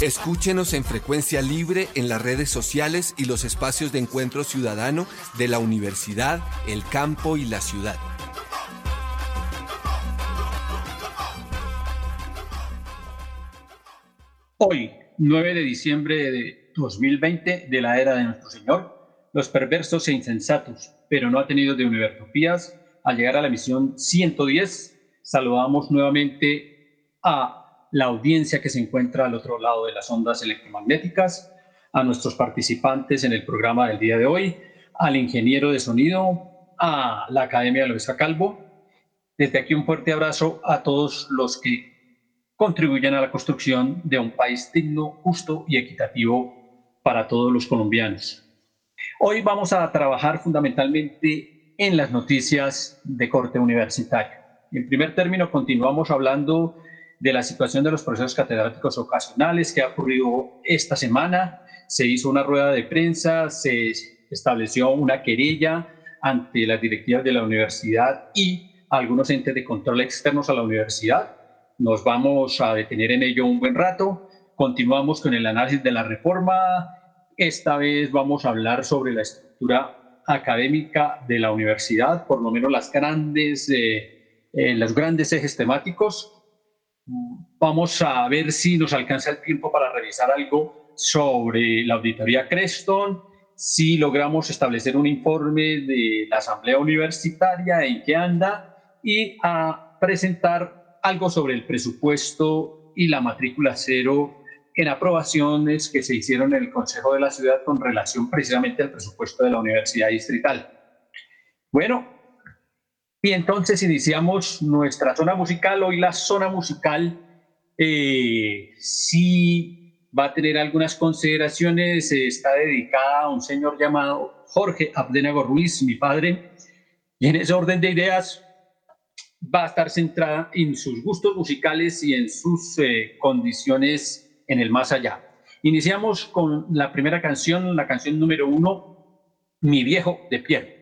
Escúchenos en frecuencia libre en las redes sociales y los espacios de encuentro ciudadano de la universidad, el campo y la ciudad. Hoy, 9 de diciembre de 2020, de la era de nuestro Señor, los perversos e insensatos, pero no atenidos de Univertopías, al llegar a la misión 110, saludamos nuevamente a la audiencia que se encuentra al otro lado de las ondas electromagnéticas, a nuestros participantes en el programa del día de hoy, al ingeniero de sonido, a la Academia Luis Calvo. Desde aquí un fuerte abrazo a todos los que contribuyen a la construcción de un país digno, justo y equitativo para todos los colombianos. Hoy vamos a trabajar fundamentalmente en las noticias de corte universitario. En primer término, continuamos hablando de la situación de los procesos catedráticos ocasionales que ha ocurrido esta semana. Se hizo una rueda de prensa, se estableció una querella ante las directivas de la universidad y algunos entes de control externos a la universidad nos vamos a detener en ello un buen rato. Continuamos con el análisis de la reforma. Esta vez vamos a hablar sobre la estructura académica de la universidad, por lo menos las grandes, eh, eh, los grandes ejes temáticos. Vamos a ver si nos alcanza el tiempo para revisar algo sobre la auditoría Creston, si logramos establecer un informe de la Asamblea Universitaria, en qué anda, y a presentar algo sobre el presupuesto y la matrícula cero en aprobaciones que se hicieron en el Consejo de la Ciudad con relación precisamente al presupuesto de la Universidad Distrital. Bueno, y entonces iniciamos nuestra zona musical. Hoy la zona musical eh, sí va a tener algunas consideraciones. Está dedicada a un señor llamado Jorge Abdenago Ruiz, mi padre. Y en ese orden de ideas va a estar centrada en sus gustos musicales y en sus eh, condiciones en el más allá. Iniciamos con la primera canción, la canción número uno, Mi viejo de piel.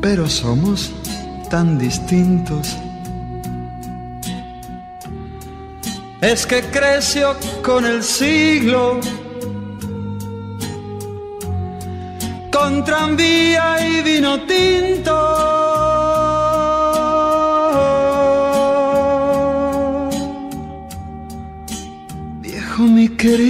pero somos tan distintos es que creció con el siglo, con tranvía y vino tinto. Viejo, mi querido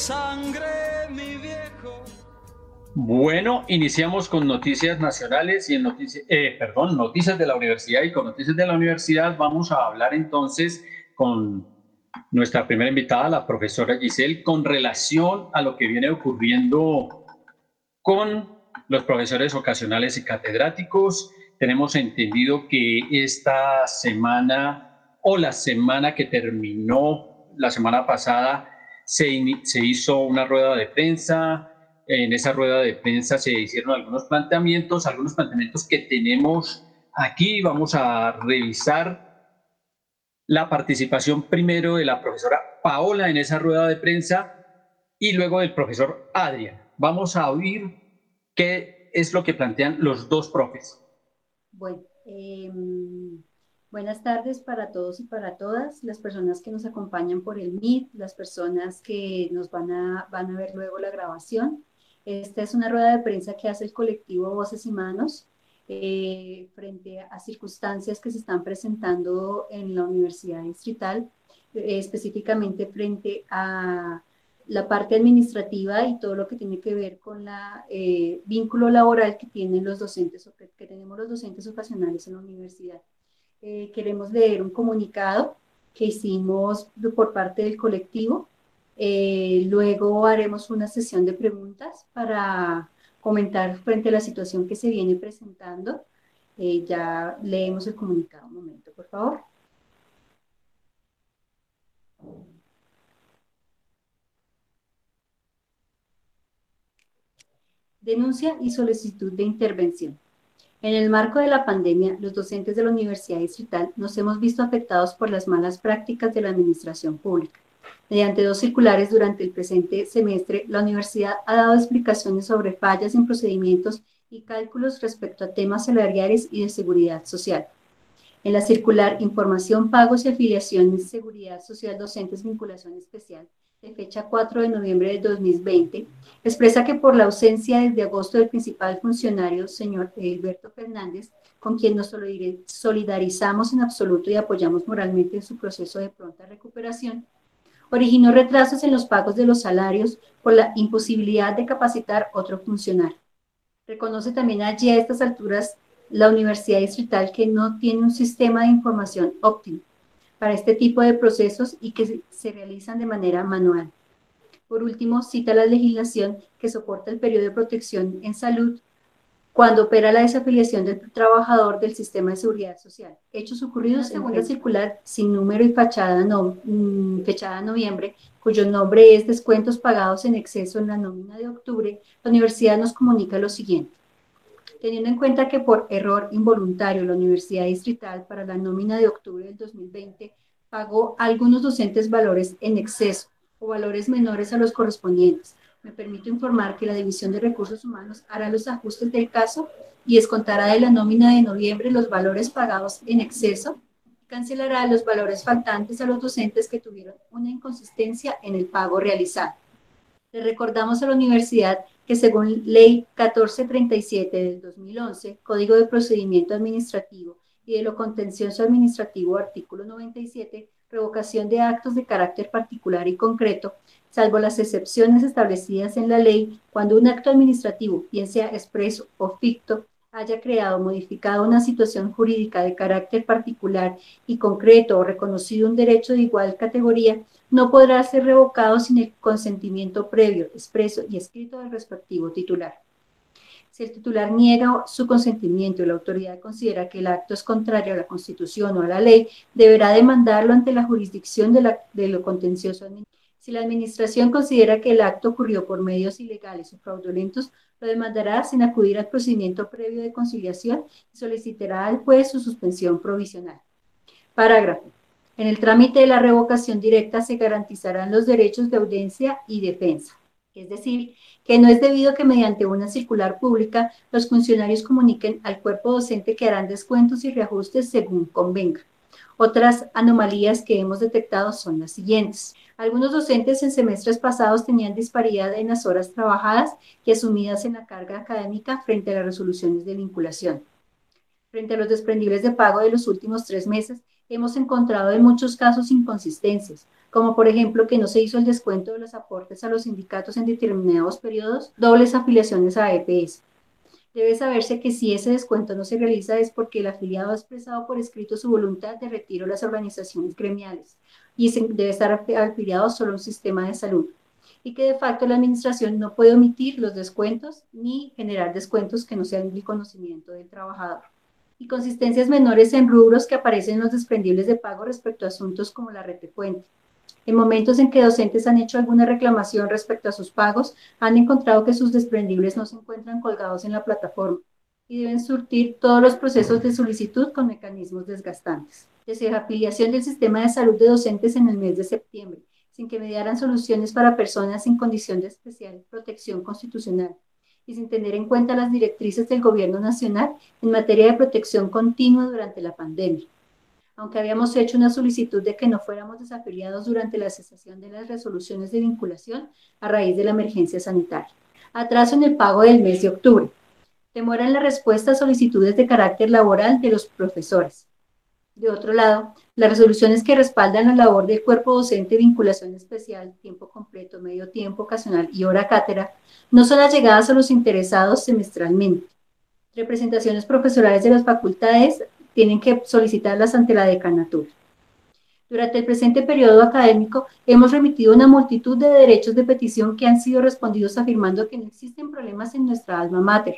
Sangre, mi viejo. Bueno, iniciamos con noticias nacionales y en noticias, eh, perdón, noticias de la universidad y con noticias de la universidad vamos a hablar entonces con nuestra primera invitada, la profesora Giselle, con relación a lo que viene ocurriendo con los profesores ocasionales y catedráticos. Tenemos entendido que esta semana o la semana que terminó la semana pasada se, hizo una rueda de prensa en esa rueda de prensa se hicieron algunos planteamientos, algunos planteamientos que tenemos aquí. Vamos a revisar la participación primero de la profesora Paola en esa rueda de prensa y luego del profesor Adrián. Vamos a oír qué es lo que plantean los dos profes. Bueno, eh, buenas tardes para todos y para todas, las personas que nos acompañan por el Meet, las personas que nos van a, van a ver luego la grabación. Esta es una rueda de prensa que hace el colectivo Voces y Manos eh, frente a circunstancias que se están presentando en la Universidad Distrital, eh, específicamente frente a la parte administrativa y todo lo que tiene que ver con la eh, vínculo laboral que tienen los docentes que, tenemos los docentes ocasionales en la universidad. Queremos leer un comunicado que hicimos por parte del colectivo eh, luego haremos una sesión de preguntas para comentar frente a la situación que se viene presentando. Eh, ya leemos el comunicado. Un momento, por favor. Denuncia y solicitud de intervención. En el marco de la pandemia, los docentes de la Universidad Distrital nos hemos visto afectados por las malas prácticas de la administración pública Mediante dos circulares durante el presente semestre, la universidad ha dado explicaciones sobre fallas en procedimientos y cálculos respecto a temas salariales y de seguridad social. En la circular Información, Pagos y Afiliaciones, Seguridad Social Docentes, Vinculación Especial, de fecha 4 de noviembre de 2020, expresa que por la ausencia desde agosto del principal funcionario, señor Alberto Fernández, con quien nos solidarizamos en absoluto y apoyamos moralmente en su proceso de pronta recuperación, originó retrasos en los pagos de los salarios por la imposibilidad de capacitar otro funcionario. Reconoce también allí a estas alturas la Universidad Distrital que no tiene un sistema de información óptimo para este tipo de procesos y que se realizan de manera manual. Por último, cita la legislación que soporta el periodo de protección en salud cuando opera la desafiliación del trabajador del sistema de seguridad social. Hechos ocurridos en una circular sin número y fachada no, mm, fechada noviembre, cuyo nombre es descuentos pagados en exceso en la nómina de octubre, la universidad nos comunica lo siguiente. Teniendo en cuenta que por error involuntario la Universidad Distrital para la nómina de octubre del 2020 pagó a algunos docentes valores en exceso o valores menores a los correspondientes, me permito informar que la División de Recursos Humanos hará los ajustes del caso y descontará de la nómina de noviembre los valores pagados en exceso cancelará los valores faltantes a los docentes que tuvieron una inconsistencia en el pago realizado. Le recordamos a la universidad que según Ley 1437 del 2011, Código de Procedimiento Administrativo y de lo Contencioso Administrativo, artículo 97, revocación de actos de carácter particular y concreto, salvo las excepciones establecidas en la ley, cuando un acto administrativo, bien sea expreso o ficto, haya creado o modificado una situación jurídica de carácter particular y concreto o reconocido un derecho de igual categoría, no podrá ser revocado sin el consentimiento previo, expreso y escrito del respectivo titular. Si el titular niega su consentimiento y la autoridad considera que el acto es contrario a la Constitución o a la ley, deberá demandarlo ante la jurisdicción de, lo contencioso administrativo si la Administración considera que el acto ocurrió por medios ilegales o fraudulentos, lo demandará sin acudir al procedimiento previo de conciliación y solicitará al juez su suspensión provisional. Parágrafo. En el trámite de la revocación directa se garantizarán los derechos de audiencia y defensa. Es decir, que no es debido que mediante una circular pública los funcionarios comuniquen al cuerpo docente que harán descuentos y reajustes según convenga. Otras anomalías que hemos detectado son las siguientes. Algunos docentes en semestres pasados tenían disparidad en las horas trabajadas y asumidas en la carga académica frente a las resoluciones de vinculación. Frente a los desprendibles de pago de los últimos tres meses, hemos encontrado en muchos casos inconsistencias, como por ejemplo que no se hizo el descuento de los aportes a los sindicatos en determinados periodos, dobles afiliaciones a EPS, Debe saberse que si ese descuento no se realiza es porque el afiliado ha expresado por escrito su voluntad de retiro de las organizaciones gremiales y debe estar afiliado solo a un sistema de salud y que de facto la administración no puede omitir los descuentos ni generar descuentos que no sean del conocimiento del trabajador. Y consistencias menores en rubros que aparecen en los desprendibles de pago respecto a asuntos como la fuente. En momentos en que docentes han hecho alguna reclamación respecto a sus pagos, han encontrado que sus desprendibles no se encuentran colgados en la plataforma y deben surtir todos los procesos de solicitud con mecanismos desgastantes. Desafiliación del sistema de salud de docentes en el mes de septiembre, sin que mediaran soluciones para personas en condición de especial protección constitucional y sin tener en cuenta las directrices del Gobierno Nacional en materia de protección continua durante la pandemia aunque habíamos hecho una solicitud de que no fuéramos desafiliados durante la cesación de las resoluciones de vinculación a raíz de la emergencia sanitaria. Atraso en el pago del mes de octubre. Demora en la respuesta a solicitudes de carácter laboral de los profesores. De otro lado, las resoluciones que respaldan la labor del cuerpo docente, vinculación especial, tiempo completo, medio tiempo, ocasional y hora cátedra, no son allegadas a los interesados semestralmente. Representaciones profesorales de las facultades tienen que solicitarlas ante la decanatura. Durante el presente periodo académico hemos remitido una multitud de derechos de petición que han sido respondidos afirmando que no existen problemas en nuestra alma mater,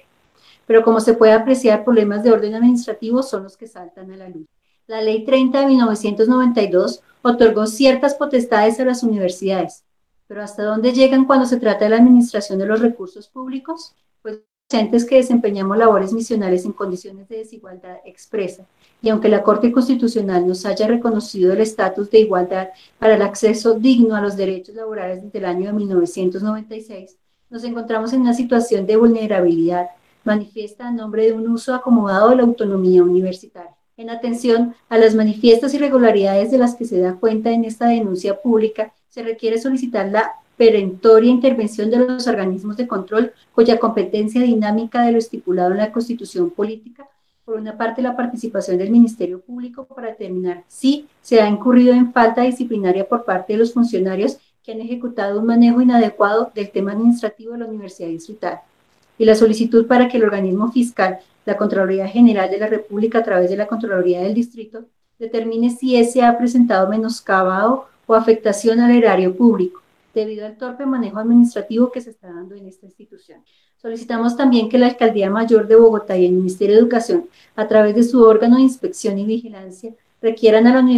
pero como se puede apreciar, problemas de orden administrativo son los que saltan a la luz. La Ley 30 de 1992 otorgó ciertas potestades a las universidades, pero ¿hasta dónde llegan cuando se trata de la administración de los recursos públicos? Pues docentes que desempeñamos labores misionales en condiciones de desigualdad expresa. Y aunque la Corte Constitucional nos haya reconocido el estatus de igualdad para el acceso digno a los derechos laborales desde el año de 1996, nos encontramos en una situación de vulnerabilidad manifiesta a nombre de un uso acomodado de la autonomía universitaria. En atención a las manifiestas irregularidades de las que se da cuenta en esta denuncia pública, se requiere solicitar la perentoria intervención de los organismos de control cuya competencia dinámica de lo estipulado en la Constitución Política, por una parte la participación del Ministerio Público para determinar si se ha incurrido en falta disciplinaria por parte de los funcionarios que han ejecutado un manejo inadecuado del tema administrativo de la Universidad Distrital, y la solicitud para que el organismo fiscal, la Contraloría General de la República a través de la Contraloría del Distrito, determine si ese ha presentado menoscabado o afectación al erario público debido al torpe manejo administrativo que se está dando en esta institución. Solicitamos también que la Alcaldía Mayor de Bogotá y el Ministerio de Educación, a través de su órgano de inspección y vigilancia, requieran a la,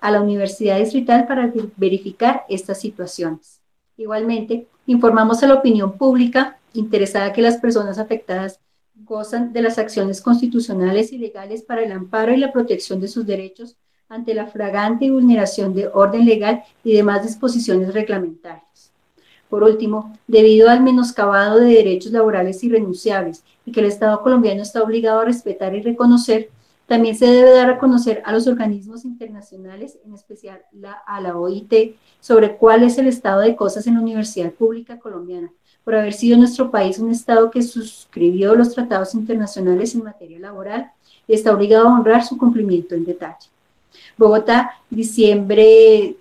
a la Universidad Distrital para verificar estas situaciones. Igualmente, informamos a la opinión pública interesada que las personas afectadas gozan de las acciones constitucionales y legales para el amparo y la protección de sus derechos ante la fragante vulneración de orden legal y demás disposiciones reglamentarias. Por último, debido al menoscabado de derechos laborales irrenunciables y que el Estado colombiano está obligado a respetar y reconocer, también se debe dar a conocer a los organismos internacionales, en especial a la OIT, sobre cuál es el estado de cosas en la Universidad Pública Colombiana, por haber sido nuestro país un Estado que suscribió los tratados internacionales en materia laboral está obligado a honrar su cumplimiento en detalle. Bogotá, diciembre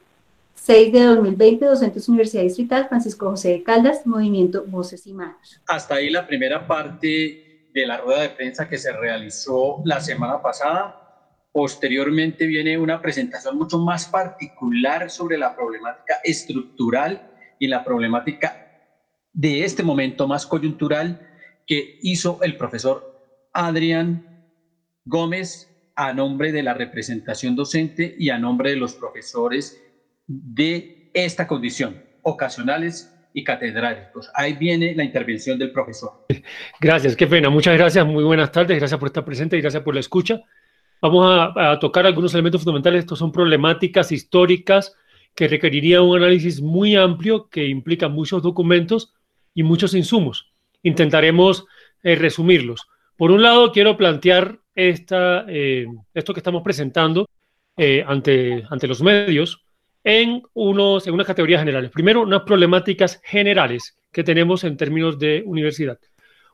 6 de 2020, docentes Universidad Distrital, Francisco José de Caldas, Movimiento Voces y Manos. Hasta ahí la primera parte de la rueda de prensa que se realizó la semana pasada. Posteriormente viene una presentación mucho más particular sobre la problemática estructural y la problemática de este momento más coyuntural que hizo el profesor Adrián Gómez a nombre de la representación docente y a nombre de los profesores de esta condición, ocasionales y catedráticos. Ahí viene la intervención del profesor. Gracias, qué pena. Muchas gracias, muy buenas tardes, gracias por estar presente y gracias por la escucha. Vamos a, tocar algunos elementos fundamentales. Estos son problemáticas históricas que requerirían un análisis muy amplio que implica muchos documentos y muchos insumos. Intentaremos eh, resumirlos. Por un lado, quiero plantear esta, eh, esto que estamos presentando eh, ante, ante los medios en, unos, en unas categorías generales. Primero, unas problemáticas generales que tenemos en términos de universidad.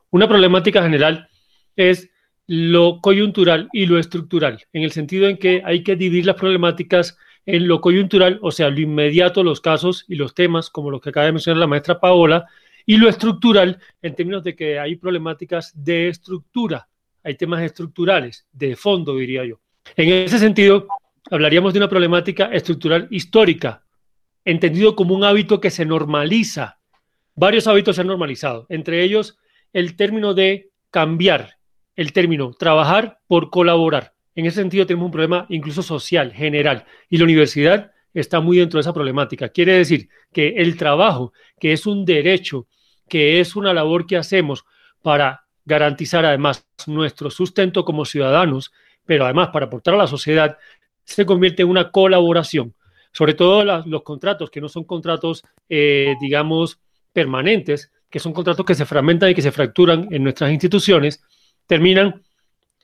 Una problemática general es lo coyuntural y lo estructural, en el sentido en que hay que dividir las problemáticas en lo coyuntural, o sea, lo inmediato, los casos y los temas, como los que acaba de mencionar la maestra Paola, y lo estructural en términos de que hay problemáticas de estructura, hay temas estructurales, de fondo, diría yo. En ese sentido, hablaríamos de una problemática estructural histórica, entendido como un hábito que se normaliza. Varios hábitos se han normalizado, entre ellos el término de cambiar, el término trabajar por colaborar. En ese sentido tenemos un problema incluso social, general, y la universidad está muy dentro de esa problemática. Quiere decir que el trabajo, que es un derecho que es una labor que hacemos para garantizar además nuestro sustento como ciudadanos, pero además para aportar a la sociedad, se convierte en una colaboración. Sobre todo los contratos que no son contratos, eh, digamos, permanentes, que son contratos que se fragmentan y que se fracturan en nuestras instituciones, terminan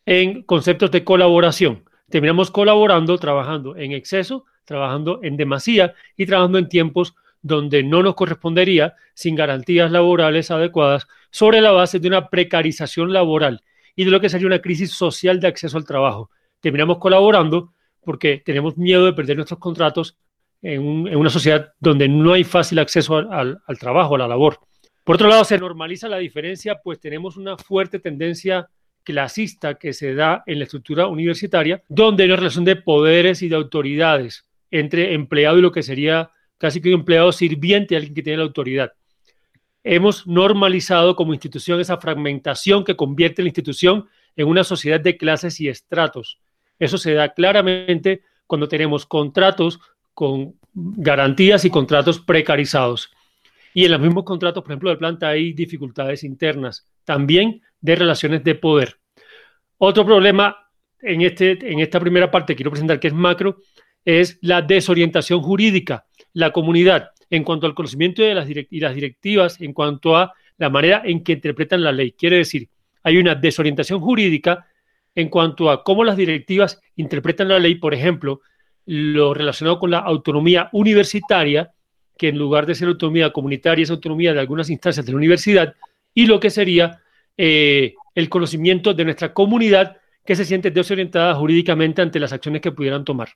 en conceptos de colaboración. Terminamos colaborando, trabajando en exceso, trabajando en demasía y trabajando en tiempos donde no nos correspondería sin garantías laborales adecuadas sobre la base de una precarización laboral y de lo que sería una crisis social de acceso al trabajo. Terminamos colaborando porque tenemos miedo de perder nuestros contratos en, una sociedad donde no hay fácil acceso al, al trabajo, a la labor. Por otro lado, se normaliza la diferencia, pues tenemos una fuerte tendencia clasista que se da en la estructura universitaria, donde hay una relación de poderes y de autoridades entre empleado y lo que sería casi que un empleado sirviente, alguien que tiene la autoridad. Hemos normalizado como institución esa fragmentación que convierte la institución en una sociedad de clases y estratos. Eso se da claramente cuando tenemos contratos con garantías y contratos precarizados. Y en los mismos contratos, por ejemplo, de planta hay dificultades internas, también de relaciones de poder. Otro problema en, este, esta primera parte quiero presentar que es macro, es la desorientación jurídica la comunidad en cuanto al conocimiento de las y las directivas, en cuanto a la manera en que interpretan la ley. Quiere decir, hay una desorientación jurídica en cuanto a cómo las directivas interpretan la ley, por ejemplo, lo relacionado con la autonomía universitaria, que en lugar de ser autonomía comunitaria es autonomía de algunas instancias de la universidad, y lo que sería eh, el conocimiento de nuestra comunidad que se siente desorientada jurídicamente ante las acciones que pudieran tomar.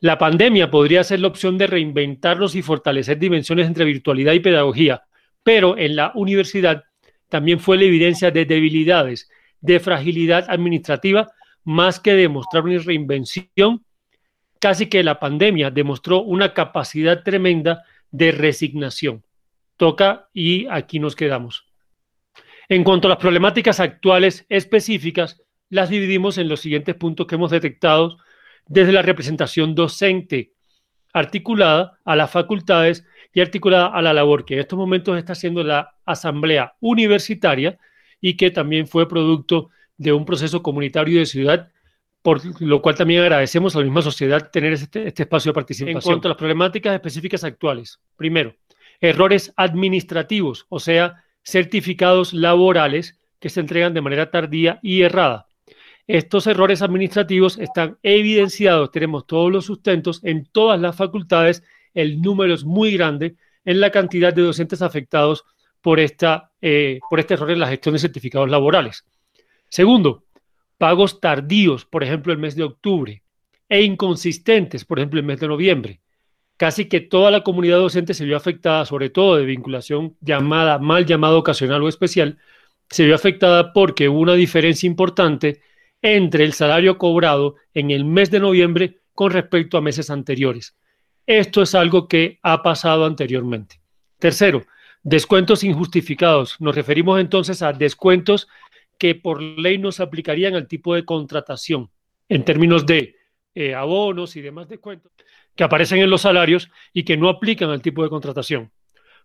La pandemia podría ser la opción de reinventarnos y fortalecer dimensiones entre virtualidad y pedagogía, pero en la universidad también fue la evidencia de debilidades, de fragilidad administrativa, más que demostrar una reinvención, casi que la pandemia demostró una capacidad tremenda de resignación. Toca y aquí nos quedamos. En cuanto a las problemáticas actuales específicas, las dividimos en los siguientes puntos que hemos detectado desde la representación docente, articulada a las facultades y articulada a la labor que en estos momentos está haciendo la Asamblea Universitaria y que también fue producto de un proceso comunitario de ciudad, por lo cual también agradecemos a la misma sociedad tener este, este espacio de participación. En cuanto a las problemáticas específicas actuales, primero, errores administrativos, o sea, certificados laborales que se entregan de manera tardía y errada. Estos errores administrativos están evidenciados, tenemos todos los sustentos en todas las facultades, el número es muy grande en la cantidad de docentes afectados por, esta, eh, por este error en la gestión de certificados laborales. Segundo, pagos tardíos, por ejemplo, el mes de octubre, e inconsistentes, por ejemplo, el mes de noviembre. Casi que toda la comunidad docente se vio afectada, sobre todo de vinculación llamada, mal llamada ocasional o especial, se vio afectada porque hubo una diferencia importante entre el salario cobrado en el mes de noviembre con respecto a meses anteriores. Esto es algo que ha pasado anteriormente. Tercero, descuentos injustificados. Nos referimos entonces a descuentos que por ley no se aplicarían al tipo de contratación en términos de eh, abonos y demás descuentos que aparecen en los salarios y que no aplican al tipo de contratación.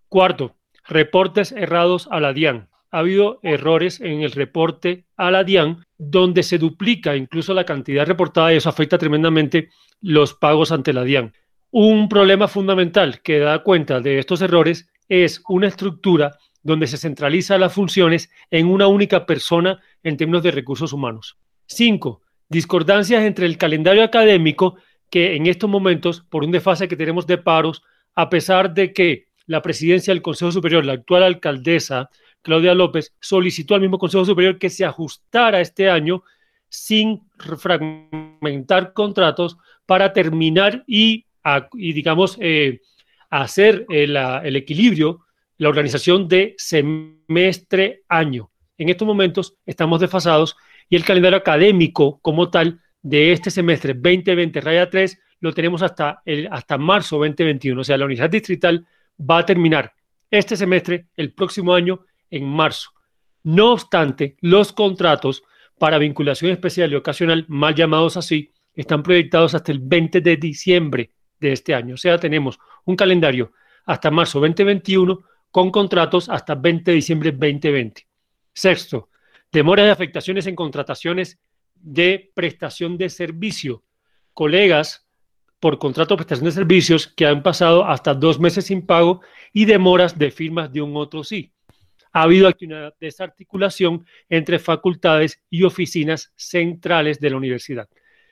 Cuarto, reportes errados a la DIAN. Ha habido errores en el reporte a la DIAN donde se duplica incluso la cantidad reportada y eso afecta tremendamente los pagos ante la DIAN. Un problema fundamental que da cuenta de estos errores es una estructura donde se centraliza las funciones en una única persona en términos de recursos humanos. Cinco, discordancias entre el calendario académico que en estos momentos, por un desfase que tenemos de paros, a pesar de que la presidencia del Consejo Superior, la actual alcaldesa Claudia López, solicitó al mismo Consejo Superior que se ajustara este año sin fragmentar contratos para terminar y, digamos, eh, hacer el, el equilibrio, la organización de semestre-año. En estos momentos estamos desfasados y el calendario académico como tal de este semestre 2020 raya 3 lo tenemos hasta, el, hasta marzo 2021. O sea, la unidad distrital va a terminar este semestre, el próximo año, en marzo. No obstante, los contratos para vinculación especial y ocasional, mal llamados así, están proyectados hasta el 20 de diciembre de este año. O sea, tenemos un calendario hasta marzo 2021 con contratos hasta 20 de diciembre 2020. Sexto, demora de afectaciones en contrataciones de prestación de servicio. Colegas por contrato de prestación de servicios que han pasado hasta dos meses sin pago y demoras de firmas de un otro sí. Ha habido aquí una desarticulación entre facultades y oficinas centrales de la universidad.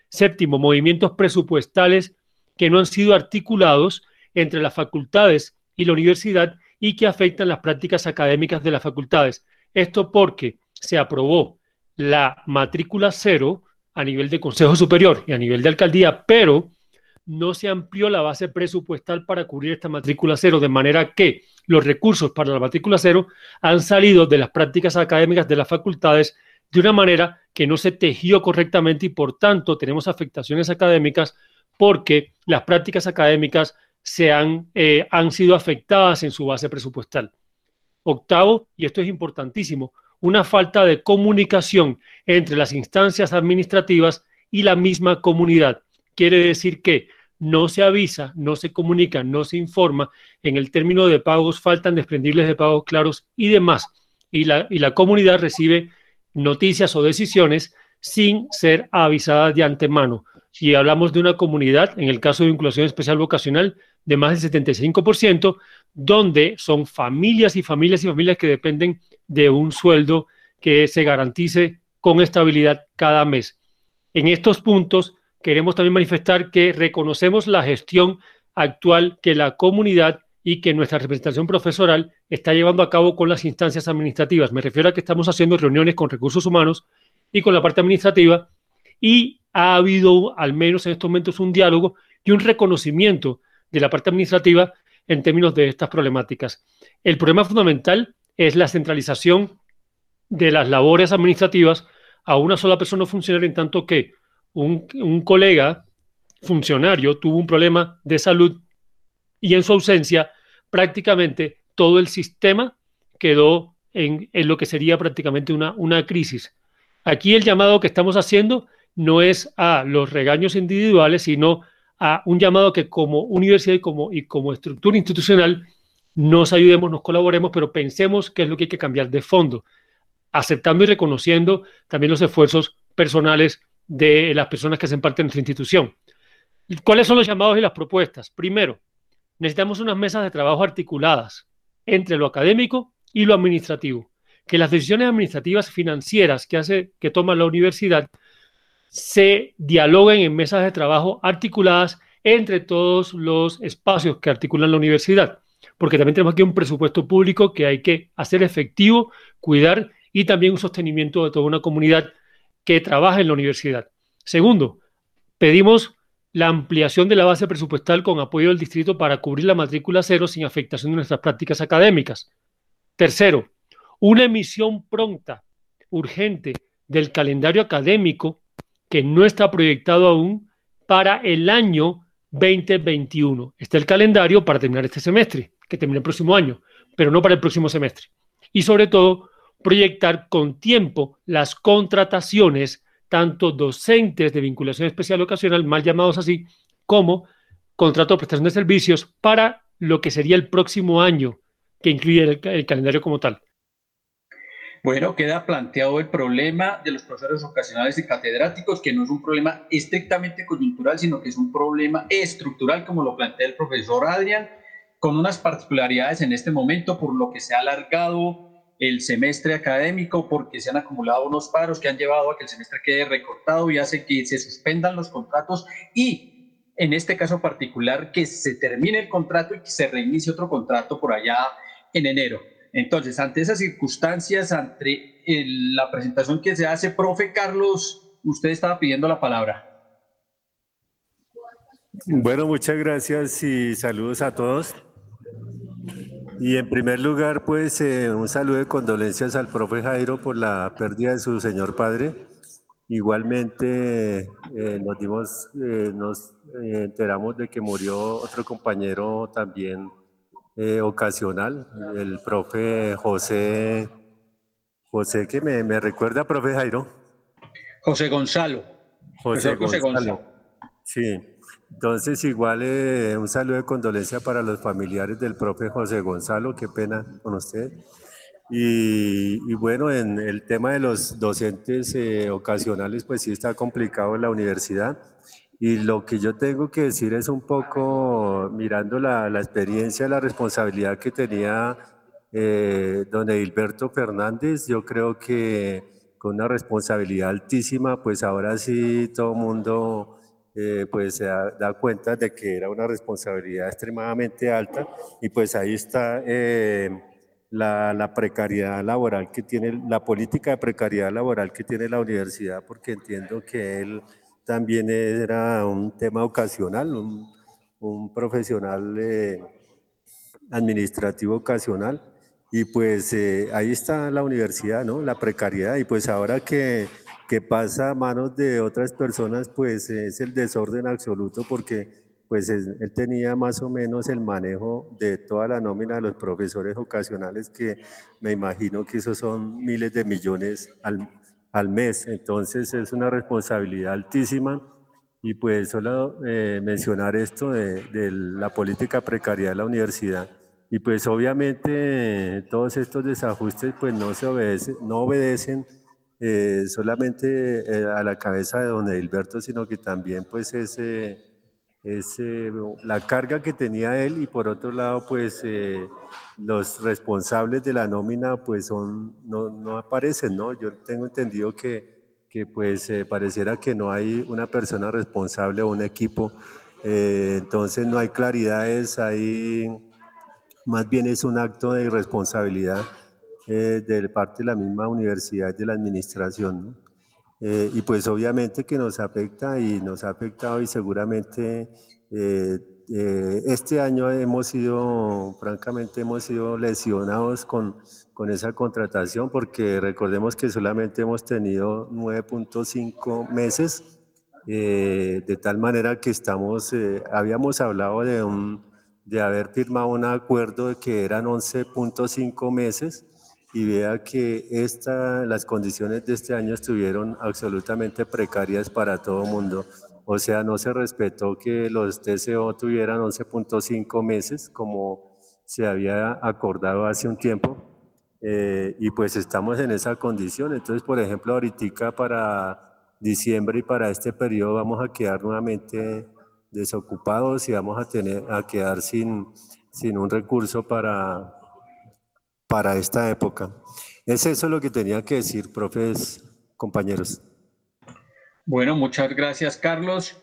Séptimo, movimientos presupuestales que no han sido articulados entre las facultades y la universidad y que afectan las prácticas académicas de las facultades. Esto porque se aprobó la matrícula cero a nivel de Consejo Superior y a nivel de alcaldía, pero no se amplió la base presupuestal para cubrir esta matrícula cero, de manera que los recursos para la matrícula cero han salido de las prácticas académicas de las facultades de una manera que no se tejió correctamente y por tanto tenemos afectaciones académicas porque las prácticas académicas se han, eh, han sido afectadas en su base presupuestal. Octavo, y esto es importantísimo, una falta de comunicación entre las instancias administrativas y la misma comunidad. Quiere decir que no se avisa, no se comunica, no se informa. En el término de pagos faltan desprendibles de pagos claros y demás. Y la, y la comunidad recibe noticias o decisiones sin ser avisada de antemano. Si hablamos de una comunidad, en el caso de vinculación especial vocacional, de más del 75%, donde son familias y familias y familias que dependen de un sueldo que se garantice con estabilidad cada mes. En estos puntos queremos también manifestar que reconocemos la gestión actual que la comunidad y que nuestra representación profesoral está llevando a cabo con las instancias administrativas. Me refiero a que estamos haciendo reuniones con recursos humanos y con la parte administrativa y ha habido al menos en estos momentos un diálogo y un reconocimiento de la parte administrativa en términos de estas problemáticas. El problema fundamental es la centralización de las labores administrativas a una sola persona funcionaria, en tanto que un, colega funcionario tuvo un problema de salud y en su ausencia prácticamente todo el sistema quedó en, lo que sería prácticamente una, una crisis. Aquí el llamado que estamos haciendo no es a los regaños individuales, sino a un llamado que como universidad y como, y como estructura institucional nos ayudemos, nos colaboremos, pero pensemos qué es lo que hay que cambiar de fondo, aceptando y reconociendo también los esfuerzos personales de las personas que hacen parte de nuestra institución. ¿Cuáles son los llamados y las propuestas? Primero, necesitamos unas mesas de trabajo articuladas entre lo académico y lo administrativo. Que las decisiones administrativas financieras que, hace, que toma la universidad se dialoguen en mesas de trabajo articuladas entre todos los espacios que articulan la universidad porque también tenemos aquí un presupuesto público que hay que hacer efectivo, cuidar y también un sostenimiento de toda una comunidad que trabaja en la universidad. Segundo, pedimos la ampliación de la base presupuestal con apoyo del distrito para cubrir la matrícula cero sin afectación de nuestras prácticas académicas. Tercero, una emisión pronta, urgente, del calendario académico que no está proyectado aún para el año 2021. Está el calendario para terminar este semestre, que termina el próximo año, pero no para el próximo semestre. Y sobre todo, proyectar con tiempo las contrataciones, tanto docentes de vinculación especial ocasional, mal llamados así, como contrato de prestación de servicios para lo que sería el próximo año, que incluye el, calendario como tal. Bueno, queda planteado el problema de los profesores ocasionales y catedráticos, que no es un problema estrictamente coyuntural, sino que es un problema estructural, como lo plantea el profesor Adrián, con unas particularidades en este momento, por lo que se ha alargado el semestre académico, porque se han acumulado unos paros que han llevado a que el semestre quede recortado y hace que se suspendan los contratos y en este caso particular, que se termine el contrato y que se reinicie otro contrato por allá en enero. Entonces, ante esas circunstancias, ante la presentación que se hace, profe Carlos, usted estaba pidiendo la palabra. Bueno, muchas gracias y saludos a todos. Y en primer lugar, pues eh, un saludo de condolencias al profe Jairo por la pérdida de su señor padre. Igualmente eh, nos dimos, eh, nos enteramos de que murió otro compañero también ocasional, el profe José, José que me, me, recuerda, profe Jairo. José Gonzalo. José, Gonzalo. Sí, entonces igual un saludo de condolencia para los familiares del profe José Gonzalo, qué pena con usted. Y, bueno, en el tema de los docentes eh, ocasionales, pues sí está complicado en la universidad. Y lo que yo tengo que decir es un poco, mirando la, la experiencia, la responsabilidad que tenía eh, don Edilberto Fernández, yo creo que con una responsabilidad altísima, pues ahora sí todo el mundo eh, pues se da, da, cuenta de que era una responsabilidad extremadamente alta y pues ahí está la, precariedad laboral que tiene, la política de precariedad laboral que tiene la universidad, porque entiendo que él también era un tema ocasional, un, profesional eh, administrativo ocasional. Y pues eh, ahí está la universidad, ¿no? La precariedad. Y pues ahora que, que pasa a manos de otras personas, pues es el desorden absoluto porque pues él tenía más o menos el manejo de toda la nómina de los profesores ocasionales, que me imagino que esos son miles de millones al, al mes. Entonces es una responsabilidad altísima. Y pues solo eh, mencionar esto de, de, la política precaria de la universidad. Y pues obviamente todos estos desajustes pues no se obedecen, no obedecen eh, solamente eh, a la cabeza de don Edilberto, sino que también pues es es eh, la carga que tenía él y por otro lado, pues eh, los responsables de la nómina pues son, no, no aparecen, ¿no? Yo tengo entendido que, que pues pareciera que no hay una persona responsable o un equipo, entonces no hay claridades, ahí más bien es un acto de irresponsabilidad de parte de la misma universidad de la administración. Eh, y pues obviamente que nos afecta y nos ha afectado y seguramente eh, eh, este año hemos sido, francamente, hemos sido lesionados con, con esa contratación porque recordemos que solamente hemos tenido 9.5 meses, de tal manera que estamos, habíamos hablado de, un, de haber firmado un acuerdo de que eran 11.5 meses y vea que esta, las condiciones de este año estuvieron absolutamente precarias para todo el mundo. O sea, no se respetó que los TCO tuvieran 11.5 meses como se había acordado hace un tiempo. Eh, y pues estamos en esa condición. Entonces, por ejemplo, ahorita para diciembre y para este periodo vamos a quedar nuevamente desocupados y vamos a, tener, a quedar sin, sin un recurso para, para esta época. Es eso lo que tenía que decir, profes, compañeros. Bueno, muchas gracias, Carlos.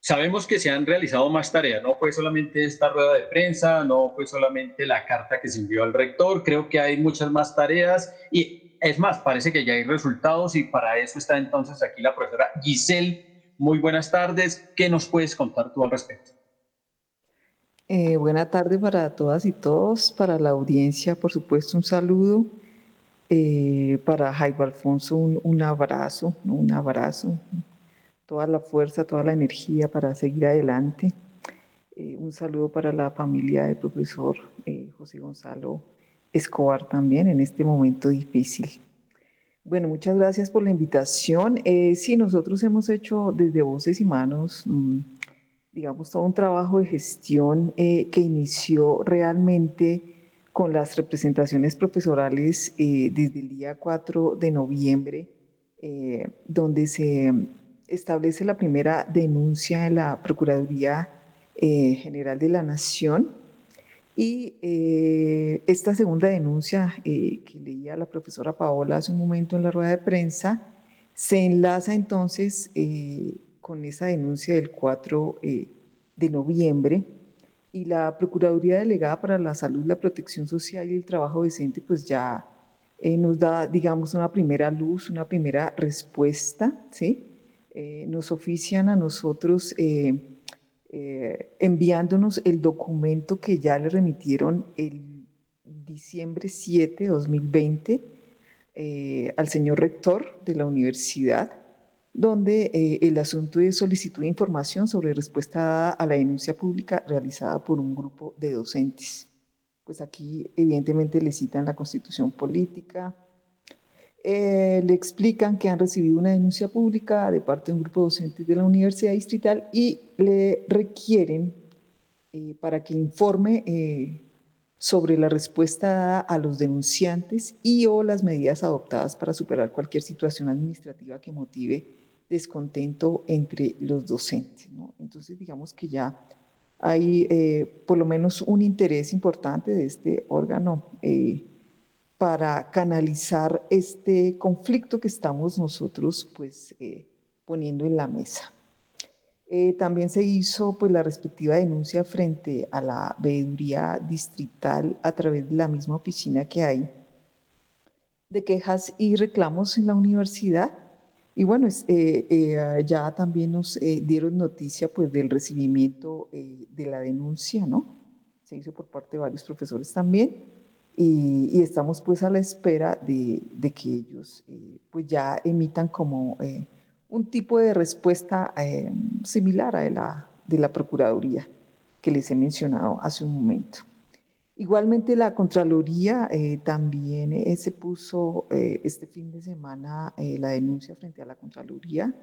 Sabemos que se han realizado más tareas, no fue solamente esta rueda de prensa, no fue solamente la carta que se envió al rector, creo que hay muchas más tareas y es más, parece que ya hay resultados y para eso está entonces aquí la profesora Giselle. Muy buenas tardes, ¿qué nos puedes contar tú al respecto? Eh, buena tarde para todas y todos, para la audiencia, por supuesto, un saludo Eh, para Jairo Alfonso un, un abrazo, un abrazo, toda la fuerza, toda la energía para seguir adelante. Eh, un saludo para la familia del profesor eh, José Gonzalo Escobar también en este momento difícil. Bueno, muchas gracias por la invitación. Eh, sí, nosotros hemos hecho desde Voces y Manos, mm, digamos, todo un trabajo de gestión que inició realmente con las representaciones profesorales desde el día 4 de noviembre, donde se establece la primera denuncia de la Procuraduría eh, General de la Nación. Y eh, esta segunda denuncia eh, que leía la profesora Paola hace un momento en la rueda de prensa, se enlaza entonces con esa denuncia del 4 de noviembre y la Procuraduría Delegada para la Salud, la Protección Social y el Trabajo Decente, pues ya nos da, digamos, una primera luz, una primera respuesta, ¿sí? nos ofician a nosotros eh, enviándonos el documento que ya le remitieron el diciembre 7 de 2020 eh, al señor rector de la universidad, donde eh, el asunto de solicitud de información sobre respuesta dada a la denuncia pública realizada por un grupo de docentes. Pues aquí evidentemente le citan la constitución política, eh, le explican que han recibido una denuncia pública de parte de un grupo de docentes de la Universidad Distrital y le requieren eh, para que informe sobre la respuesta dada a los denunciantes y o las medidas adoptadas para superar cualquier situación administrativa que motive descontento entre los docentes. Entonces, digamos que ya hay por lo menos un interés importante de este órgano para canalizar este conflicto que estamos nosotros pues eh, poniendo en la mesa. Eh, también se hizo pues la respectiva denuncia frente a la veeduría distrital a través de la misma oficina que hay de quejas y reclamos en la universidad. Y bueno, eh, ya también nos dieron noticia pues del recibimiento de la denuncia, ¿no? Se hizo por parte de varios profesores también y, estamos pues a la espera de, que ellos eh, pues ya emitan como eh, un tipo de respuesta eh, similar a la de la Procuraduría que les he mencionado hace un momento. Igualmente la Contraloría también se puso este fin de semana la denuncia frente a la Contraloría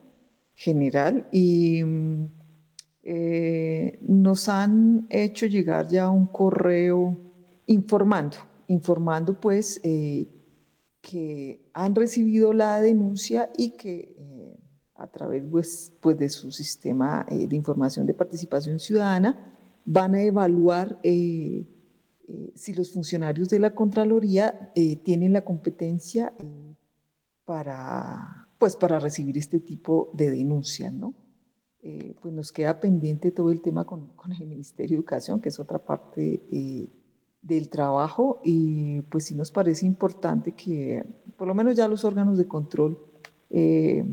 General y mm, nos han hecho llegar ya un correo informando informando pues eh, que han recibido la denuncia y que eh, a través pues, pues, de su sistema eh, de información de participación ciudadana van a evaluar si los funcionarios de la Contraloría tienen la competencia para, pues, para recibir este tipo de denuncias, ¿no? pues nos queda pendiente todo el tema con, con, el Ministerio de Educación, que es otra parte del trabajo y pues sí nos parece importante que por lo menos ya los órganos de control eh,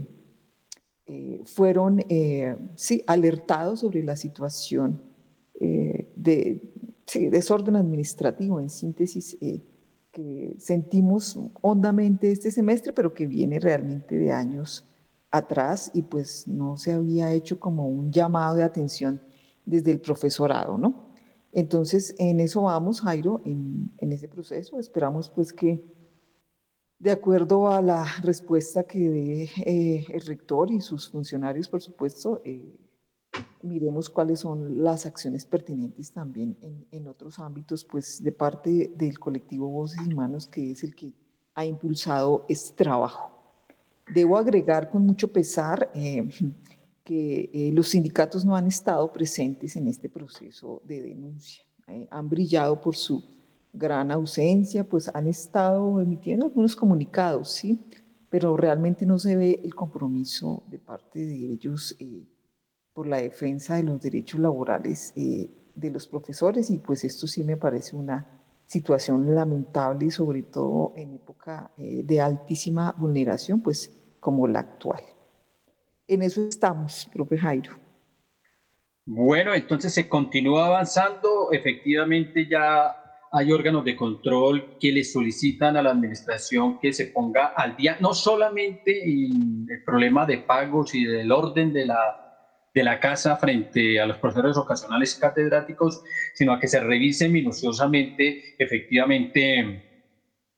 eh, fueron eh, sí, alertados sobre la situación de desorden administrativo, en síntesis, que sentimos hondamente este semestre, pero que viene realmente de años atrás y pues no se había hecho como un llamado de atención desde el profesorado, ¿no? Entonces, en eso vamos, Jairo, en, ese proceso. Esperamos pues que, de acuerdo a la respuesta que dé eh, el rector y sus funcionarios, por supuesto, eh, miremos cuáles son las acciones pertinentes también en, otros ámbitos, pues de parte del colectivo Voces y Manos, que es el que ha impulsado este trabajo. Debo agregar con mucho pesar eh, que eh, los sindicatos no han estado presentes en este proceso de denuncia. Eh, han brillado por su gran ausencia, pues han estado emitiendo algunos comunicados, ¿sí? Pero realmente no se ve el compromiso de parte de ellos eh, por la defensa de los derechos laborales de los profesores y pues esto sí me parece una situación lamentable y sobre todo en época de altísima vulneración, pues como la actual. En eso estamos, profe Jairo. Bueno, entonces se continúa avanzando. Efectivamente, ya hay órganos de control que le solicitan a la administración que se ponga al día, no solamente en el problema de pagos y del orden de la, de la casa frente a los profesores ocasionales y catedráticos, sino a que se revise minuciosamente efectivamente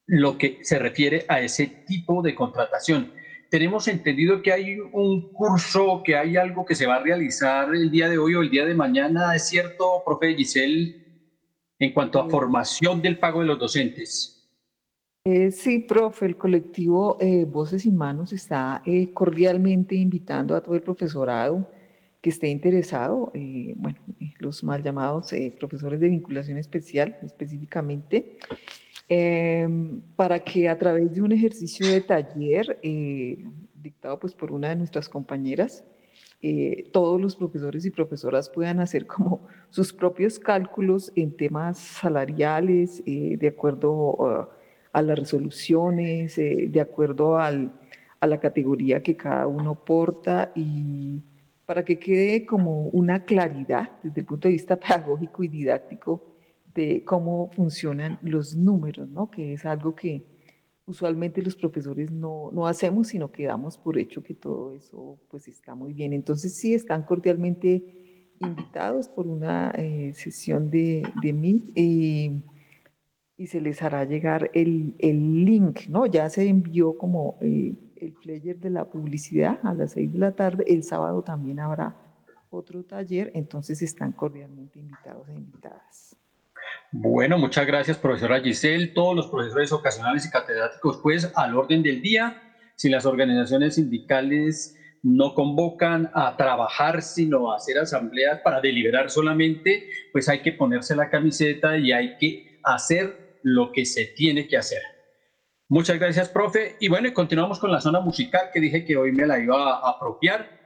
lo que se refiere a ese tipo de contratación. Tenemos entendido que hay un curso, que hay algo que se va a realizar el día de hoy o el día de mañana, ¿es cierto, profe Giselle? en cuanto a formación del pago de los docentes. Eh, sí, profe, el colectivo eh, Voces y Manos está eh, cordialmente invitando a todo el profesorado que esté interesado, bueno, los mal llamados profesores de vinculación especial específicamente, em, para que a través de un ejercicio de taller dictado pues por una de nuestras compañeras, eh, todos los profesores y profesoras puedan hacer como sus propios cálculos en temas salariales, eh, de acuerdo uh, a las resoluciones, eh, de acuerdo al, a la categoría que cada uno porta y para que quede como una claridad desde el punto de vista pedagógico y didáctico de cómo funcionan los números, ¿no? que es algo que usualmente los profesores no, no, hacemos, sino que damos por hecho que todo eso pues está muy bien. Entonces sí, están cordialmente invitados por una eh, sesión de, de Meet y, y, se les hará llegar el, el, link, ¿no? Ya se envió como eh, el player de la publicidad a las seis de la tarde, el sábado también habrá otro taller, entonces están cordialmente invitados e invitadas. Bueno, muchas gracias, profesora Giselle. Todos los profesores ocasionales y catedráticos, pues, al orden del día. Si las organizaciones sindicales no convocan a trabajar, sino a hacer asambleas para deliberar solamente, pues hay que ponerse la camiseta y hay que hacer lo que se tiene que hacer. Muchas gracias, profe. Y bueno, continuamos con la zona musical que dije que hoy me la iba a apropiar.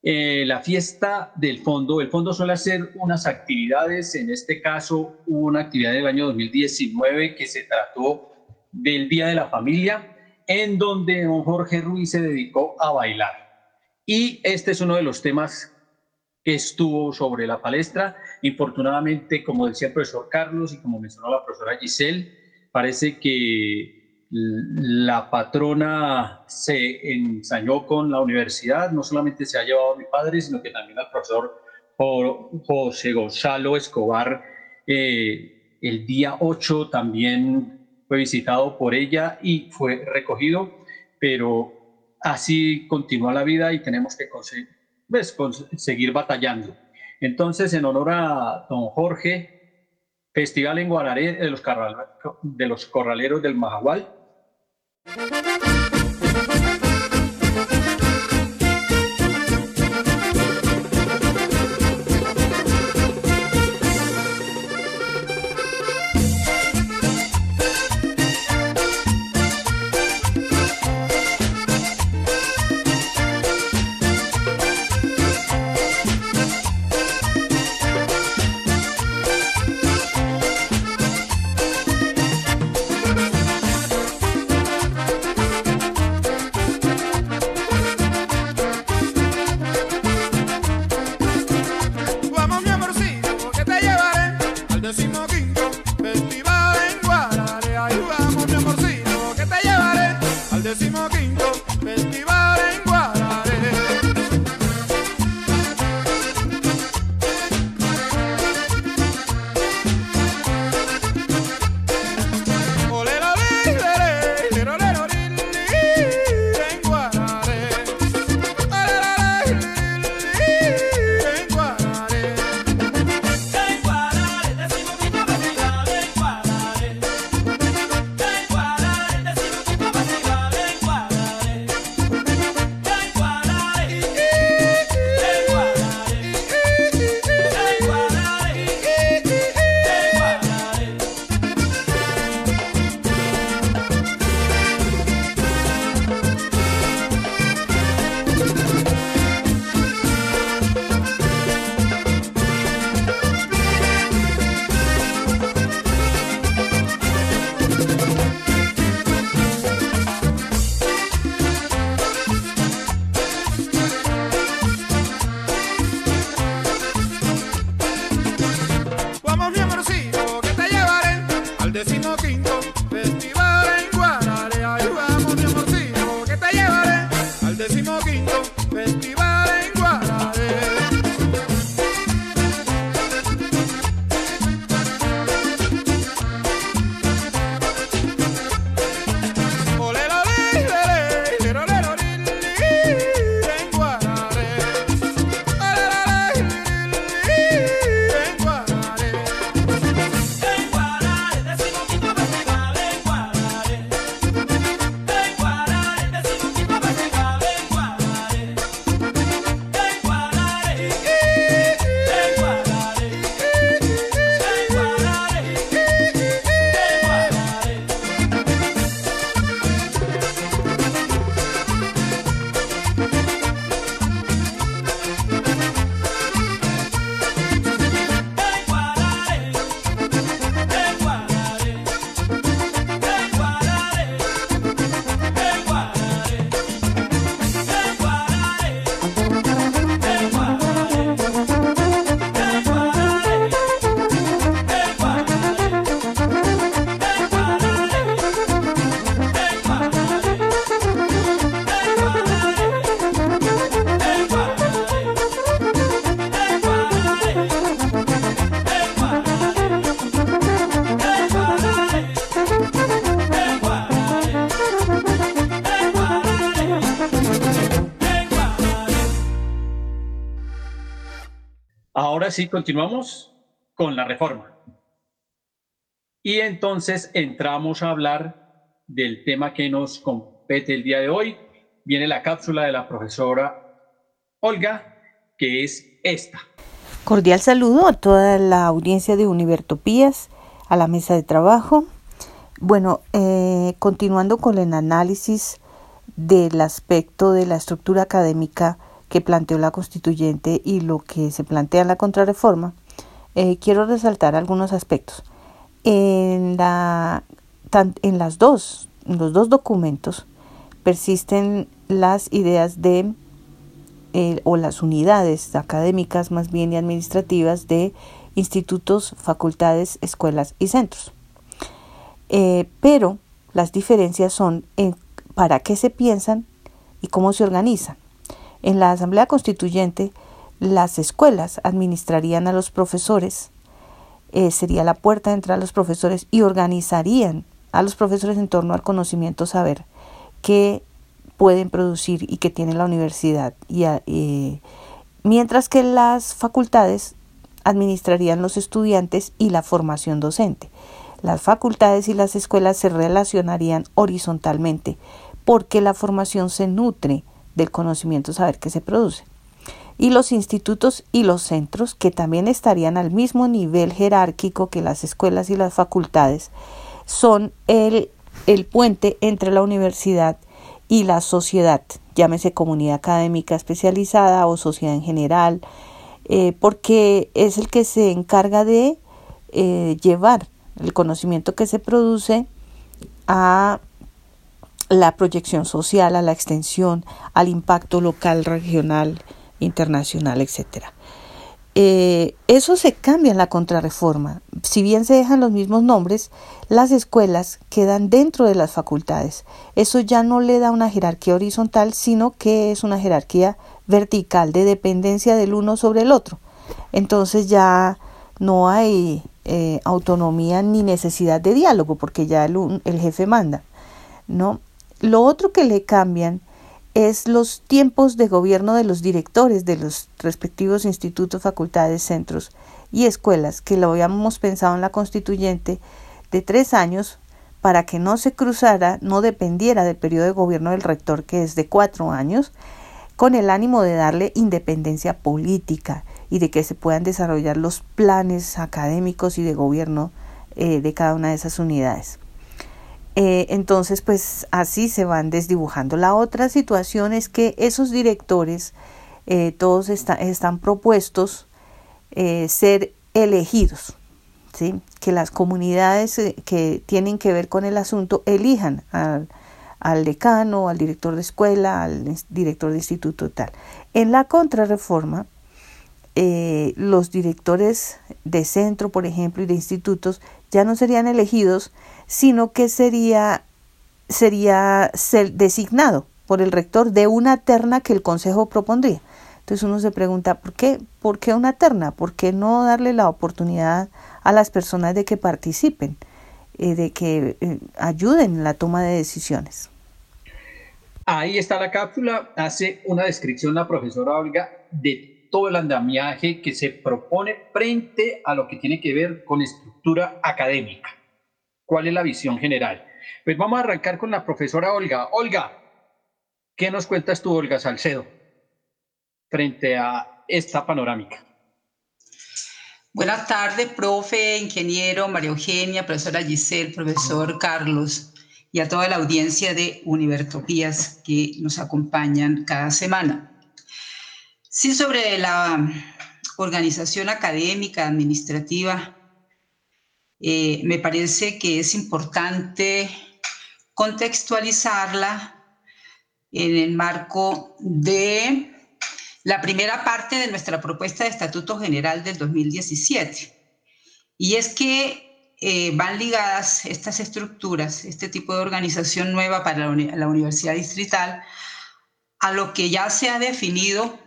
Eh, la fiesta del fondo. El fondo suele hacer unas actividades, en este caso una actividad del año 2019 que se trató del Día de la Familia, en donde don Jorge Ruiz se dedicó a bailar. Y este es uno de los temas que estuvo sobre la palestra. Infortunadamente, como decía el profesor Carlos y como mencionó la profesora Giselle, parece que la patrona se ensañó con la universidad, no solamente se ha llevado a mi padre, sino que también al profesor José Gonzalo Escobar. Eh, el día 8 también fue visitado por ella y fue recogido, pero así continúa la vida y tenemos que pues, seguir batallando. Entonces, en honor a don Jorge, Festival en los, de los Corraleros del Majagual, Thank you. Sí, continuamos con la reforma. Y entonces entramos a hablar del tema que nos compete el día de hoy. Viene la cápsula de la profesora Olga, que es esta. Cordial saludo a toda la audiencia de Univertopías, a la mesa de trabajo. Bueno, eh, continuando con el análisis del aspecto de la estructura académica que planteó la constituyente y lo que se plantea en la contrarreforma, eh, quiero resaltar algunos aspectos. En, la, en las dos, los dos documentos persisten las ideas de eh, o las unidades académicas más bien y administrativas de institutos, facultades, escuelas y centros. Eh, pero las diferencias son en para qué se piensan y cómo se organizan. En la Asamblea Constituyente, las escuelas administrarían a los profesores, eh, sería la puerta de entrada a los profesores y organizarían a los profesores en torno al conocimiento saber que pueden producir y que tiene la universidad. Y, mientras que las facultades administrarían los estudiantes y la formación docente. Las facultades y las escuelas se relacionarían horizontalmente porque la formación se nutre del conocimiento saber que se produce. Y los institutos y los centros, que también estarían al mismo nivel jerárquico que las escuelas y las facultades, son el, el puente entre la universidad y la sociedad, llámese comunidad académica especializada o sociedad en general, eh, porque es el que se encarga de eh, llevar el conocimiento que se produce a la proyección social, a la extensión, al impacto local, regional, internacional, etc. Eh, eso se cambia en la contrarreforma. Si bien se dejan los mismos nombres, las escuelas quedan dentro de las facultades. Eso ya no le da una jerarquía horizontal, sino que es una jerarquía vertical de dependencia del uno sobre el otro. Entonces ya no hay eh, autonomía ni necesidad de diálogo, porque ya el, el jefe manda. ¿no? Lo otro que le cambian es los tiempos de gobierno de los directores de los respectivos institutos, facultades, centros y escuelas, que lo habíamos pensado en la constituyente, de tres años para que no se cruzara, no dependiera del periodo de gobierno del rector, que es de cuatro años, con el ánimo de darle independencia política y de que se puedan desarrollar los planes académicos y de gobierno eh, de cada una de esas unidades. Eh, entonces, pues así se van desdibujando. La otra situación es que esos directores, eh, todos están propuestos eh, ser elegidos, ¿sí? que las comunidades que tienen que ver con el asunto elijan al, al decano, al director de escuela, al director de instituto tal. En la contrarreforma, los directores de centro, por ejemplo, y de institutos ya no serían elegidos, sino que sería, sería designado por el rector de una terna que el consejo propondría. Entonces uno se pregunta, ¿por qué, ¿por qué una terna? ¿Por qué no darle la oportunidad a las personas de que participen, eh, de que eh, ayuden en la toma de decisiones? Ahí está la cápsula, hace una descripción la profesora Olga de todo el andamiaje que se propone frente a lo que tiene que ver con estructura académica. ¿Cuál es la visión general? Pues vamos a arrancar con la profesora Olga. Olga, ¿qué nos cuentas tú, Olga Salcedo? frente a esta panorámica. Buenas tardes, profe, ingeniero, María Eugenia, profesora Giselle, profesor Carlos y a toda la audiencia de Univertopías que nos acompañan cada semana. Sí, sobre la organización académica, administrativa, eh, me parece que es importante contextualizarla en el marco de la primera parte de nuestra propuesta de Estatuto General del 2017. Y es que eh, van ligadas estas estructuras, este tipo de organización nueva para la, la Universidad Distrital, a lo que ya se ha definido,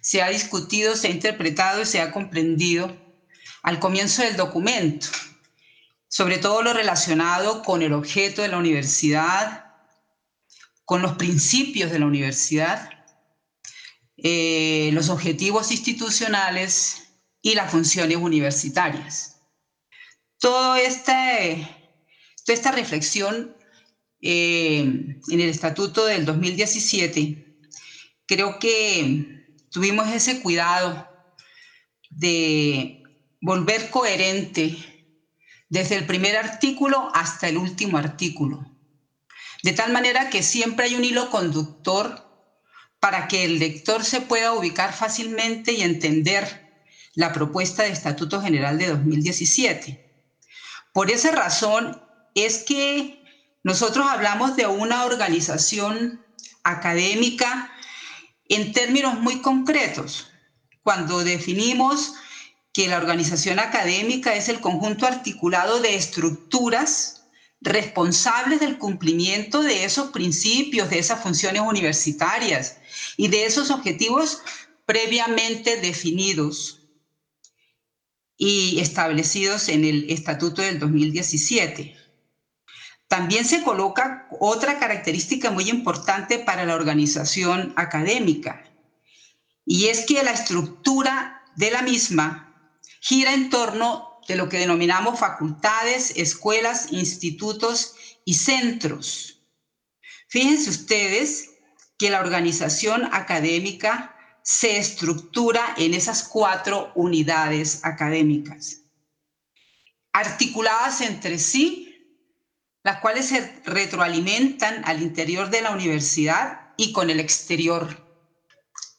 se ha discutido, se ha interpretado y se ha comprendido al comienzo del documento, sobre todo lo relacionado con el objeto de la universidad, con los principios de la universidad eh, los objetivos institucionales y las funciones universitarias. Todo este, toda esta reflexión eh, en el estatuto del 2017, creo que tuvimos ese cuidado de volver coherente desde el primer artículo hasta el último artículo, de tal manera que siempre hay un hilo conductor para que el lector se pueda ubicar fácilmente y entender la propuesta de Estatuto General de 2017. Por esa razón es que nosotros hablamos de una organización académica en términos muy concretos, cuando definimos que la organización académica es el conjunto articulado de estructuras responsables del cumplimiento de esos principios, de esas funciones universitarias y de esos objetivos previamente definidos y establecidos en el Estatuto del 2017. También se coloca otra característica muy importante para la organización académica, y es que la estructura de la misma gira en torno de lo que denominamos facultades, escuelas, institutos y centros. Fíjense ustedes que la organización académica se estructura en esas cuatro unidades académicas, articuladas entre sí, las cuales se retroalimentan al interior de la universidad y con el exterior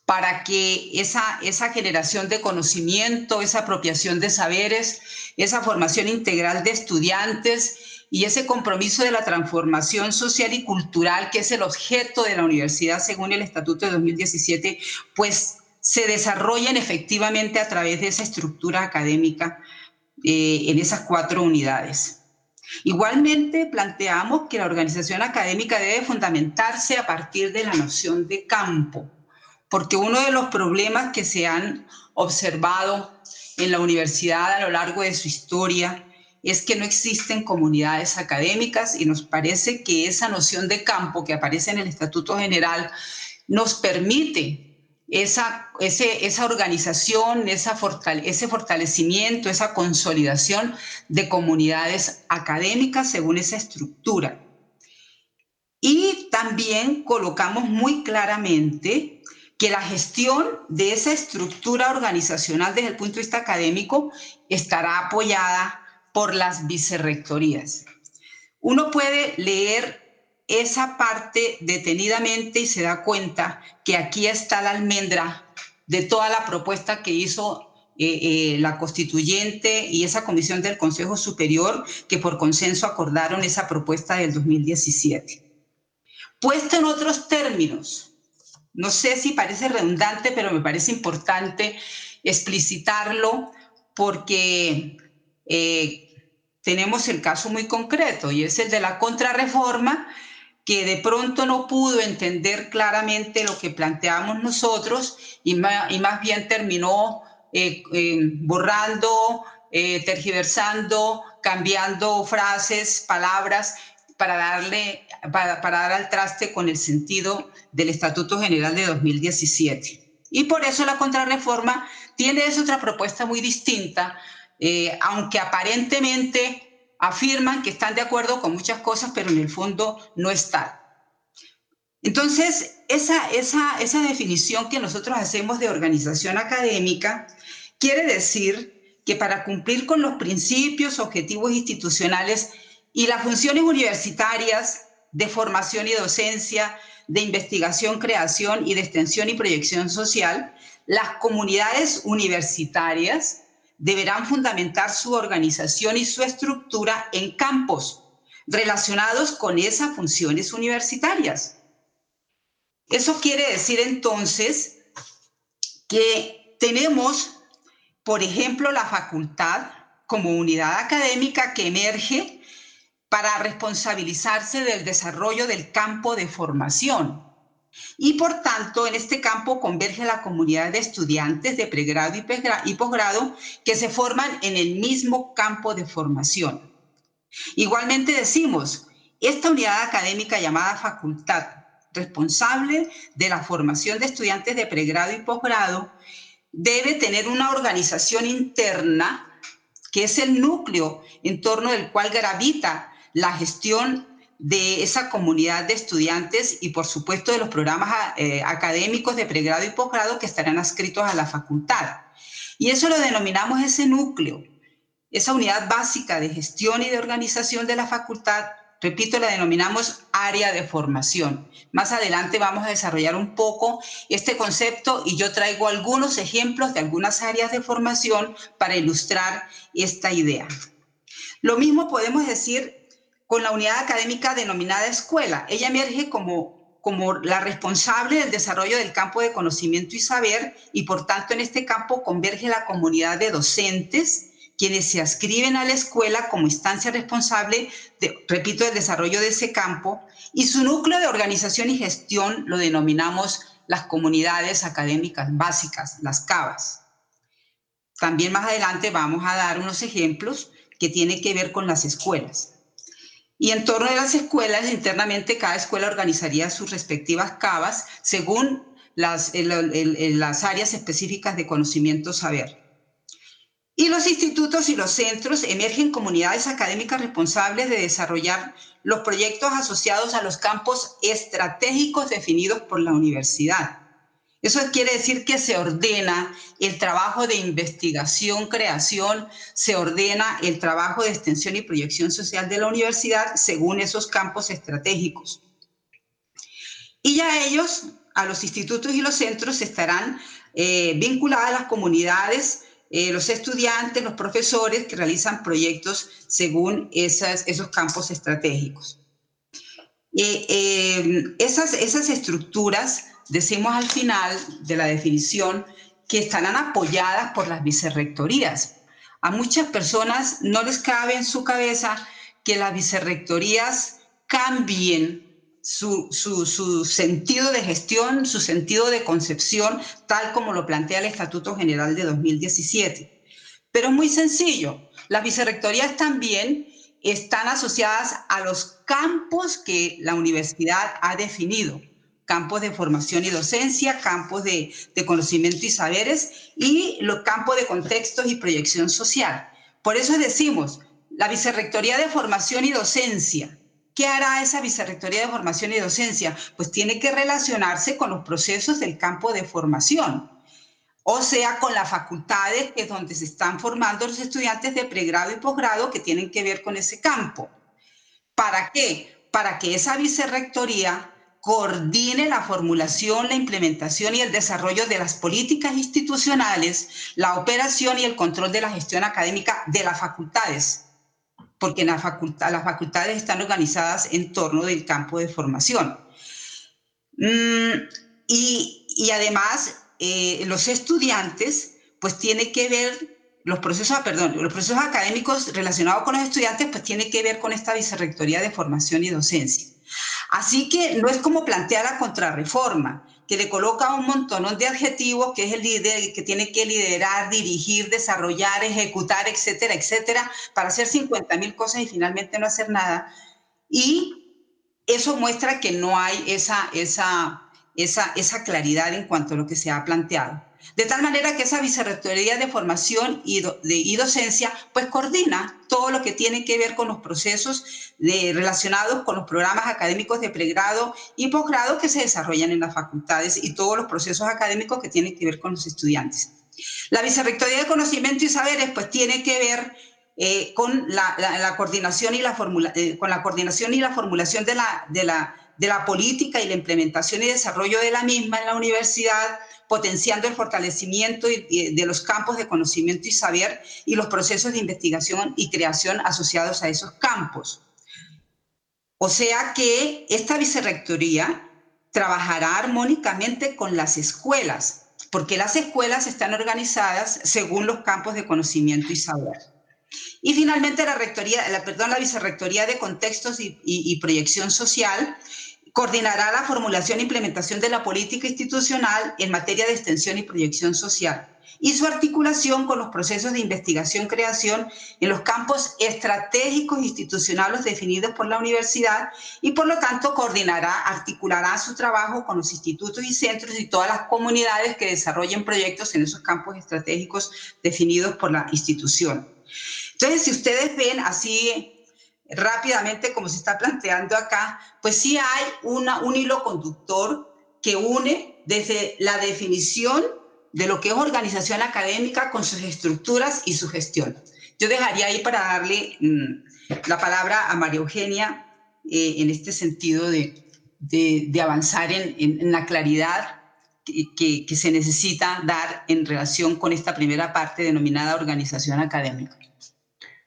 para que esa, generación de conocimiento, esa apropiación de saberes, esa formación integral de estudiantes y ese compromiso de la transformación social y cultural, que es el objeto de la universidad según el Estatuto de 2017, pues se desarrollen efectivamente a través de esa estructura académica eh, en esas cuatro unidades. Igualmente, planteamos que la organización académica debe fundamentarse a partir de la noción de campo, porque uno de los problemas que se han observado en la universidad a lo largo de su historia es que no existen comunidades académicas y nos parece que esa noción de campo que aparece en el Estatuto General nos permite esa, esa organización, esa ese fortalecimiento, esa consolidación de comunidades académicas según esa estructura. Y también colocamos muy claramente que la gestión de esa estructura organizacional desde el punto de vista académico estará apoyada por las vicerrectorías. Uno puede leer esa parte detenidamente y se da cuenta que aquí está la almendra de toda la propuesta que hizo eh, eh, la constituyente y esa comisión del Consejo Superior que por consenso acordaron esa propuesta del 2017. Puesto en otros términos, no sé si parece redundante, pero me parece importante explicitarlo porque eh, tenemos el caso muy concreto y es el de la contrarreforma que de pronto no pudo entender claramente lo que planteamos nosotros y más, bien terminó eh, eh, borrando, tergiversando, cambiando frases, palabras para darle, para, para, dar al traste con el sentido del Estatuto General de 2017. Y por eso la contrarreforma tiene esa otra propuesta muy distinta, aunque aparentemente afirman que están de acuerdo con muchas cosas, pero en el fondo no están. Entonces, esa, esa, esa definición que nosotros hacemos de organización académica quiere decir que para cumplir con los principios, objetivos institucionales y las funciones universitarias de formación y docencia, de investigación, creación y de extensión y proyección social, las comunidades universitarias deberán fundamentar su organización y su estructura en campos relacionados con esas funciones universitarias. Eso quiere decir entonces que tenemos, por ejemplo, la facultad como unidad académica que emerge para responsabilizarse del desarrollo del campo de formación y por tanto, en este campo converge la comunidad de estudiantes de pregrado y posgrado que se forman en el mismo campo de formación. Igualmente decimos, esta unidad académica llamada facultad, responsable de la formación de estudiantes de pregrado y posgrado, debe tener una organización interna que es el núcleo en torno del cual gravita la gestión de esa comunidad de estudiantes y por supuesto de los programas eh, académicos de pregrado y posgrado que estarán adscritos a la facultad. Y eso lo denominamos ese núcleo, esa unidad básica de gestión y de organización de la facultad, repito, la denominamos área de formación. Más adelante vamos a desarrollar un poco este concepto y yo traigo algunos ejemplos de algunas áreas de formación para ilustrar esta idea. Lo mismo podemos decir con la unidad académica denominada escuela. Ella emerge como, como la responsable del desarrollo del campo de conocimiento y saber y por tanto en este campo converge la comunidad de docentes quienes se ascriben a la escuela como instancia responsable, repito, del desarrollo de ese campo, y su núcleo de organización y gestión lo denominamos las comunidades académicas básicas, las CABAS. También más adelante vamos a dar unos ejemplos que tienen que ver con las escuelas. Y en torno de las escuelas, internamente cada escuela organizaría sus respectivas cavas según las, las áreas específicas de conocimiento saber. Y los institutos y los centros emergen comunidades académicas responsables de desarrollar los proyectos asociados a los campos estratégicos definidos por la universidad. Eso quiere decir que se ordena el trabajo de investigación, creación, se ordena el trabajo de extensión y proyección social de la universidad según esos campos estratégicos. Y ya ellos, a los institutos y los centros, estarán eh, vinculadas las comunidades, eh, los estudiantes, los profesores que realizan proyectos según esas, esos campos estratégicos. Eh, esas, esas estructuras decimos al final de la definición que estarán apoyadas por las vicerrectorías. A muchas personas no les cabe en su cabeza que las vicerrectorías cambien su, su, sentido de gestión, su sentido de concepción, tal como lo plantea el Estatuto General de 2017. Pero es muy sencillo. Las vicerrectorías también están asociadas a los campos que la universidad ha definido campos de formación y docencia, campos de, conocimiento y saberes y los campos de contextos y proyección social. Por eso decimos, la Vicerrectoría de Formación y Docencia, ¿qué hará esa Vicerrectoría de Formación y Docencia? Pues tiene que relacionarse con los procesos del campo de formación, o sea, con las facultades que es donde se están formando los estudiantes de pregrado y posgrado que tienen que ver con ese campo. ¿Para qué? Para que esa vicerrectoría coordine la formulación, la implementación y el desarrollo de las políticas institucionales, la operación y el control de la gestión académica de las facultades, porque las facultades están organizadas en torno del campo de formación. Mm, y, además, eh, los estudiantes, pues tiene que ver los procesos, perdón, los procesos académicos relacionados con los estudiantes, pues tiene que ver con esta vicerrectoría de formación y docencia. Así que no es como plantea la contrarreforma, que le coloca un montón de adjetivos, que es el líder, que tiene que liderar, dirigir, desarrollar, ejecutar, etcétera, etcétera, para hacer 50 mil cosas y finalmente no hacer nada. Y eso muestra que no hay esa, esa, esa, esa claridad en cuanto a lo que se ha planteado. De tal manera que esa vicerrectoría de formación y, de, docencia pues coordina todo lo que tiene que ver con los procesos relacionados con los programas académicos de pregrado y posgrado que se desarrollan en las facultades y todos los procesos académicos que tienen que ver con los estudiantes. La vicerrectoría de conocimiento y saberes pues tiene que ver eh, con, la, coordinación y la eh, con la coordinación y la formulación de la, de, la, de la política y la implementación y desarrollo de la misma en la universidad, potenciando el fortalecimiento de los campos de conocimiento y saber y los procesos de investigación y creación asociados a esos campos. O sea que esta vicerrectoría trabajará armónicamente con las escuelas, porque las escuelas están organizadas según los campos de conocimiento y saber. Y finalmente la rectoría, la, perdón, la vicerrectoría de contextos y, y proyección social Coordinará la formulación e implementación de la política institucional en materia de extensión y proyección social y su articulación con los procesos de investigación-creación en los campos estratégicos institucionales definidos por la universidad y por lo tanto coordinará, articulará su trabajo con los institutos y centros y todas las comunidades que desarrollen proyectos en esos campos estratégicos definidos por la institución. Entonces, si ustedes ven así rápidamente, como se está planteando acá, pues sí hay una, un hilo conductor que une desde la definición de lo que es organización académica con sus estructuras y su gestión. Yo dejaría ahí para darle mm, la palabra a María Eugenia eh, en este sentido de, de, avanzar en, en, la claridad que, que se necesita dar en relación con esta primera parte denominada organización académica.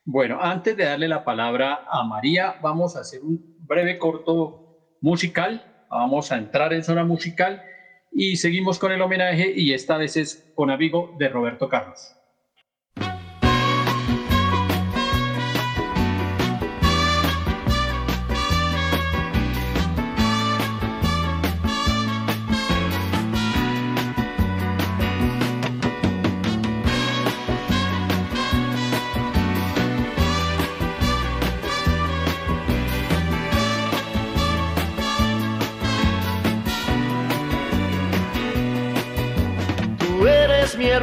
Bueno, antes de darle la palabra a María, vamos a hacer un breve corto musical. Vamos a entrar en zona musical y seguimos con el homenaje y esta vez es con amigo de Roberto Carlos.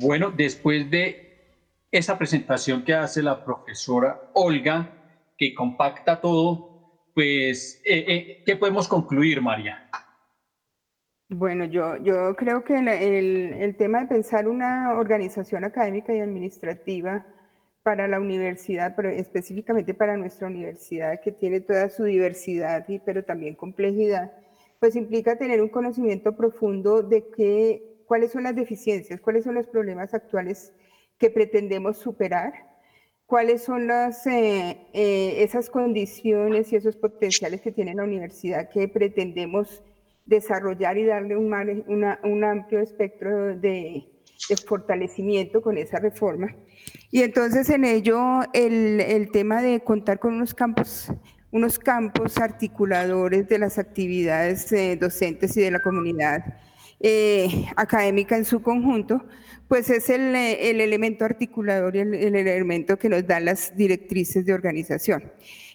Bueno, después de esa presentación que hace la profesora Olga, que compacta todo, pues, eh, eh, ¿qué podemos concluir, María? Bueno, yo, yo creo que el, el, el tema de pensar una organización académica y administrativa para la universidad, pero específicamente para nuestra universidad, que tiene toda su diversidad, y, pero también complejidad, pues implica tener un conocimiento profundo de qué, cuáles son las deficiencias, cuáles son los problemas actuales que pretendemos superar, cuáles son las, eh, eh, esas condiciones y esos potenciales que tiene la universidad que pretendemos desarrollar y darle un, una, un amplio espectro de, de, fortalecimiento con esa reforma. Y entonces en ello el, el, tema de contar con unos campos, unos campos articuladores de las actividades eh, docentes y de la comunidad eh, académica en su conjunto, pues es el, el elemento articulador y el, el, elemento que nos da las directrices de organización.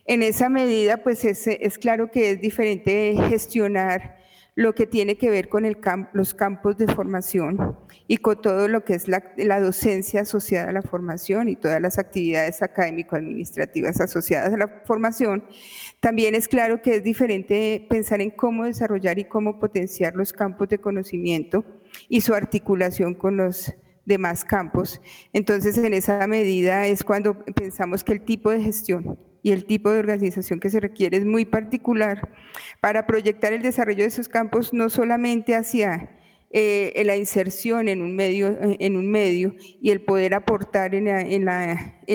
En esa medida, pues es, es claro que es diferente gestionar lo que tiene que ver con los campos de formación y con todo lo que es la, docencia asociada a la formación y todas las actividades académico-administrativas asociadas a la formación, también es claro que es diferente pensar en cómo desarrollar y cómo potenciar los campos de conocimiento y su articulación con los demás campos. Entonces, en esa medida es cuando pensamos que el tipo de gestión y el tipo de organización que se requiere es muy particular para proyectar el desarrollo de esos campos no solamente hacia eh, la inserción en un medio, y el poder aportar en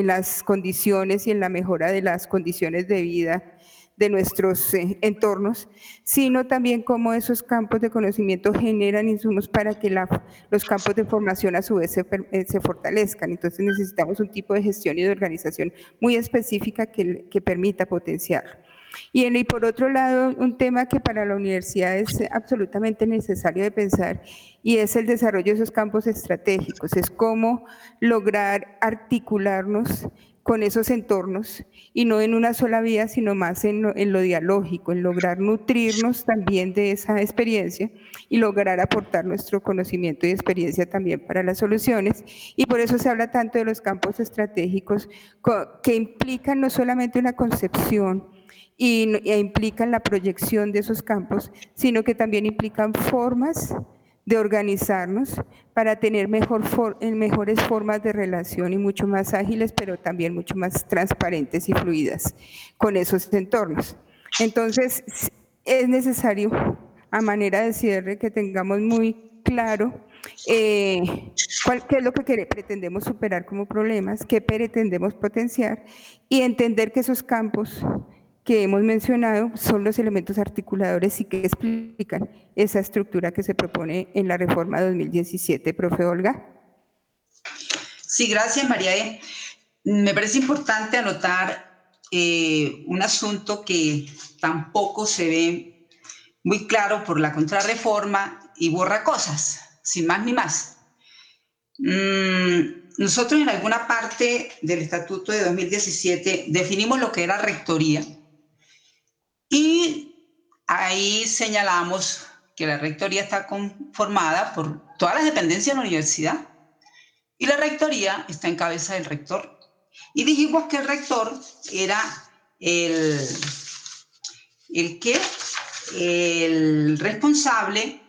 las condiciones y en la mejora de las condiciones de vida de nuestros eh, entornos, sino también cómo esos campos de conocimiento generan insumos para que los campos de formación a su vez se, eh, se, fortalezcan. Entonces necesitamos un tipo de gestión y de organización muy específica que, permita potenciar. Y, en, y por otro lado, un tema que para la universidad es absolutamente necesario de pensar y es el desarrollo de esos campos estratégicos, es cómo lograr articularnos con esos entornos y no en una sola vía, sino más en lo, dialógico, en lograr nutrirnos también de esa experiencia y lograr aportar nuestro conocimiento y experiencia también para las soluciones. Y por eso se habla tanto de los campos estratégicos que implican no solamente una concepción, e implican la proyección de esos campos, sino que también implican formas de organizarnos para tener mejores formas de relación y mucho más ágiles, pero también mucho más transparentes y fluidas con esos entornos. Entonces, es necesario, a manera de cierre, que tengamos muy claro eh, cuál, qué es lo que pretendemos superar como problemas, qué pretendemos potenciar y entender que esos campos que hemos mencionado son los elementos articuladores y que explican esa estructura que se propone en la reforma 2017, profe Olga. Sí, gracias María. E. Me parece importante anotar eh, un asunto que tampoco se ve muy claro por la contrarreforma y borra cosas, sin más ni más. Mm, nosotros en alguna parte del Estatuto de 2017 definimos lo que era rectoría y ahí señalamos que la rectoría está conformada por todas las dependencias de la universidad y la rectoría está en cabeza del rector. Y dijimos que el rector era el, el que el responsable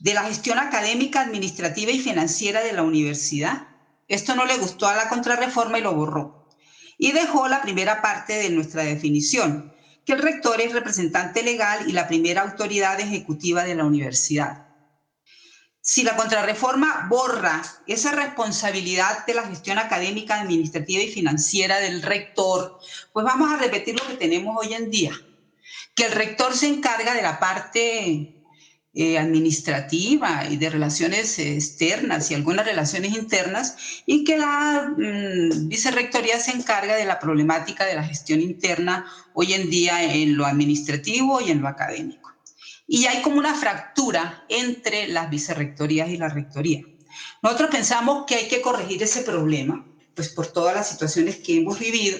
de la gestión académica, administrativa y financiera de la universidad. Esto no le gustó a la contrarreforma y lo borró. Y dejó la primera parte de nuestra definición, que el rector es representante legal y la primera autoridad ejecutiva de la universidad. si la contrarreforma borra esa responsabilidad de la gestión académica, administrativa y financiera del rector, pues vamos a repetir lo que tenemos hoy en día, que el rector se encarga de la parte eh, administrativa y de relaciones externas y algunas relaciones internas, y que la mm, vicerrectoría se encarga de la problemática de la gestión interna hoy en día en lo administrativo y en lo académico. Y hay como una fractura entre las vicerrectorías y la rectoría. Nosotros pensamos que hay que corregir ese problema, pues por todas las situaciones que hemos vivido,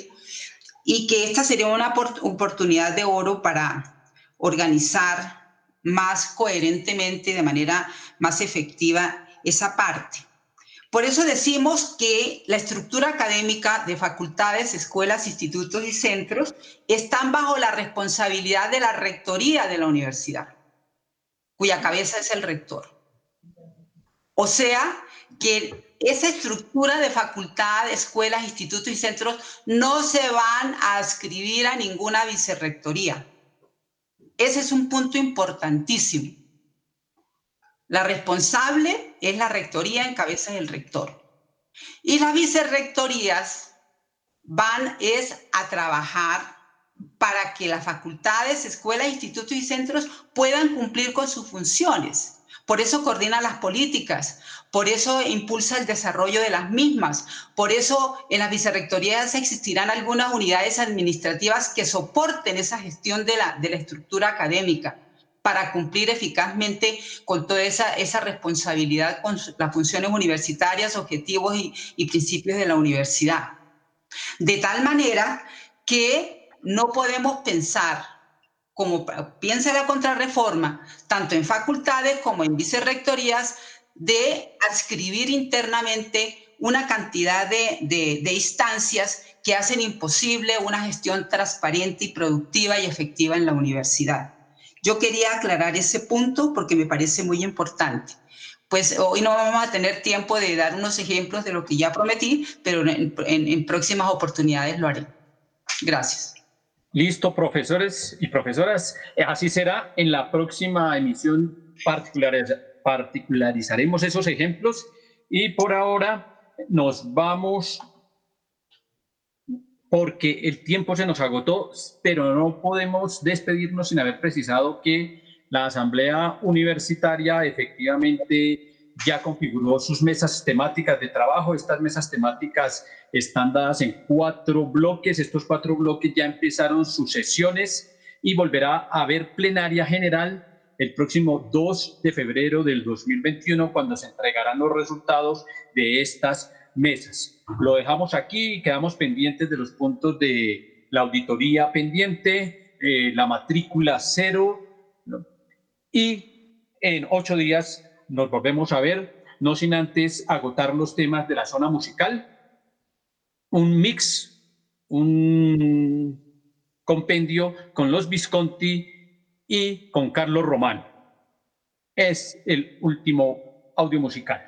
y que esta sería una oportunidad de oro para organizar más coherentemente, de manera más efectiva, esa parte. Por eso decimos que la estructura académica de facultades, escuelas, institutos y centros están bajo la responsabilidad de la rectoría de la universidad cuya cabeza es el rector. O sea, que esa estructura de facultad, escuelas, institutos y centros no se van a adscribir a ninguna vicerrectoría. Ese es un punto importantísimo. La responsable es la rectoría en cabeza del rector. Y las vicerrectorías van es a trabajar para que las facultades, escuelas, institutos y centros puedan cumplir con sus funciones. Por eso coordina las políticas, por eso impulsa el desarrollo de las mismas, por eso en las vicerrectorías existirán algunas unidades administrativas que soporten esa gestión de la, de la estructura académica para cumplir eficazmente con toda esa, esa responsabilidad con las funciones universitarias, objetivos y, y principios de la universidad. De tal manera que no podemos pensar, como piensa la contrarreforma, tanto en facultades como en vicerrectorías, de adscribir internamente una cantidad de, de, instancias que hacen imposible una gestión transparente y productiva y efectiva en la universidad. Yo quería aclarar ese punto porque me parece muy importante. Pues hoy no vamos a tener tiempo de dar unos ejemplos de lo que ya prometí, pero en, en próximas oportunidades lo haré. Gracias. Listo, profesores y profesoras. Eh, así será. En la próxima emisión particularizaremos esos ejemplos y por ahora nos vamos porque el tiempo se nos agotó, pero no podemos despedirnos sin haber precisado que la Asamblea Universitaria efectivamente ya configuró sus mesas temáticas de trabajo. Estas mesas temáticas están dadas en cuatro bloques. Estos cuatro bloques ya empezaron sus sesiones y volverá a haber plenaria general el próximo 2 de febrero del 2021 cuando se entregarán los resultados de estas mesas. Lo dejamos aquí y quedamos pendientes de los puntos de la auditoría pendiente, eh, la matrícula cero y en ocho días nos volvemos a ver, no sin antes agotar los temas de la zona musical, un mix, un compendio con los Visconti y con Carlos Román. Es el último audio musical.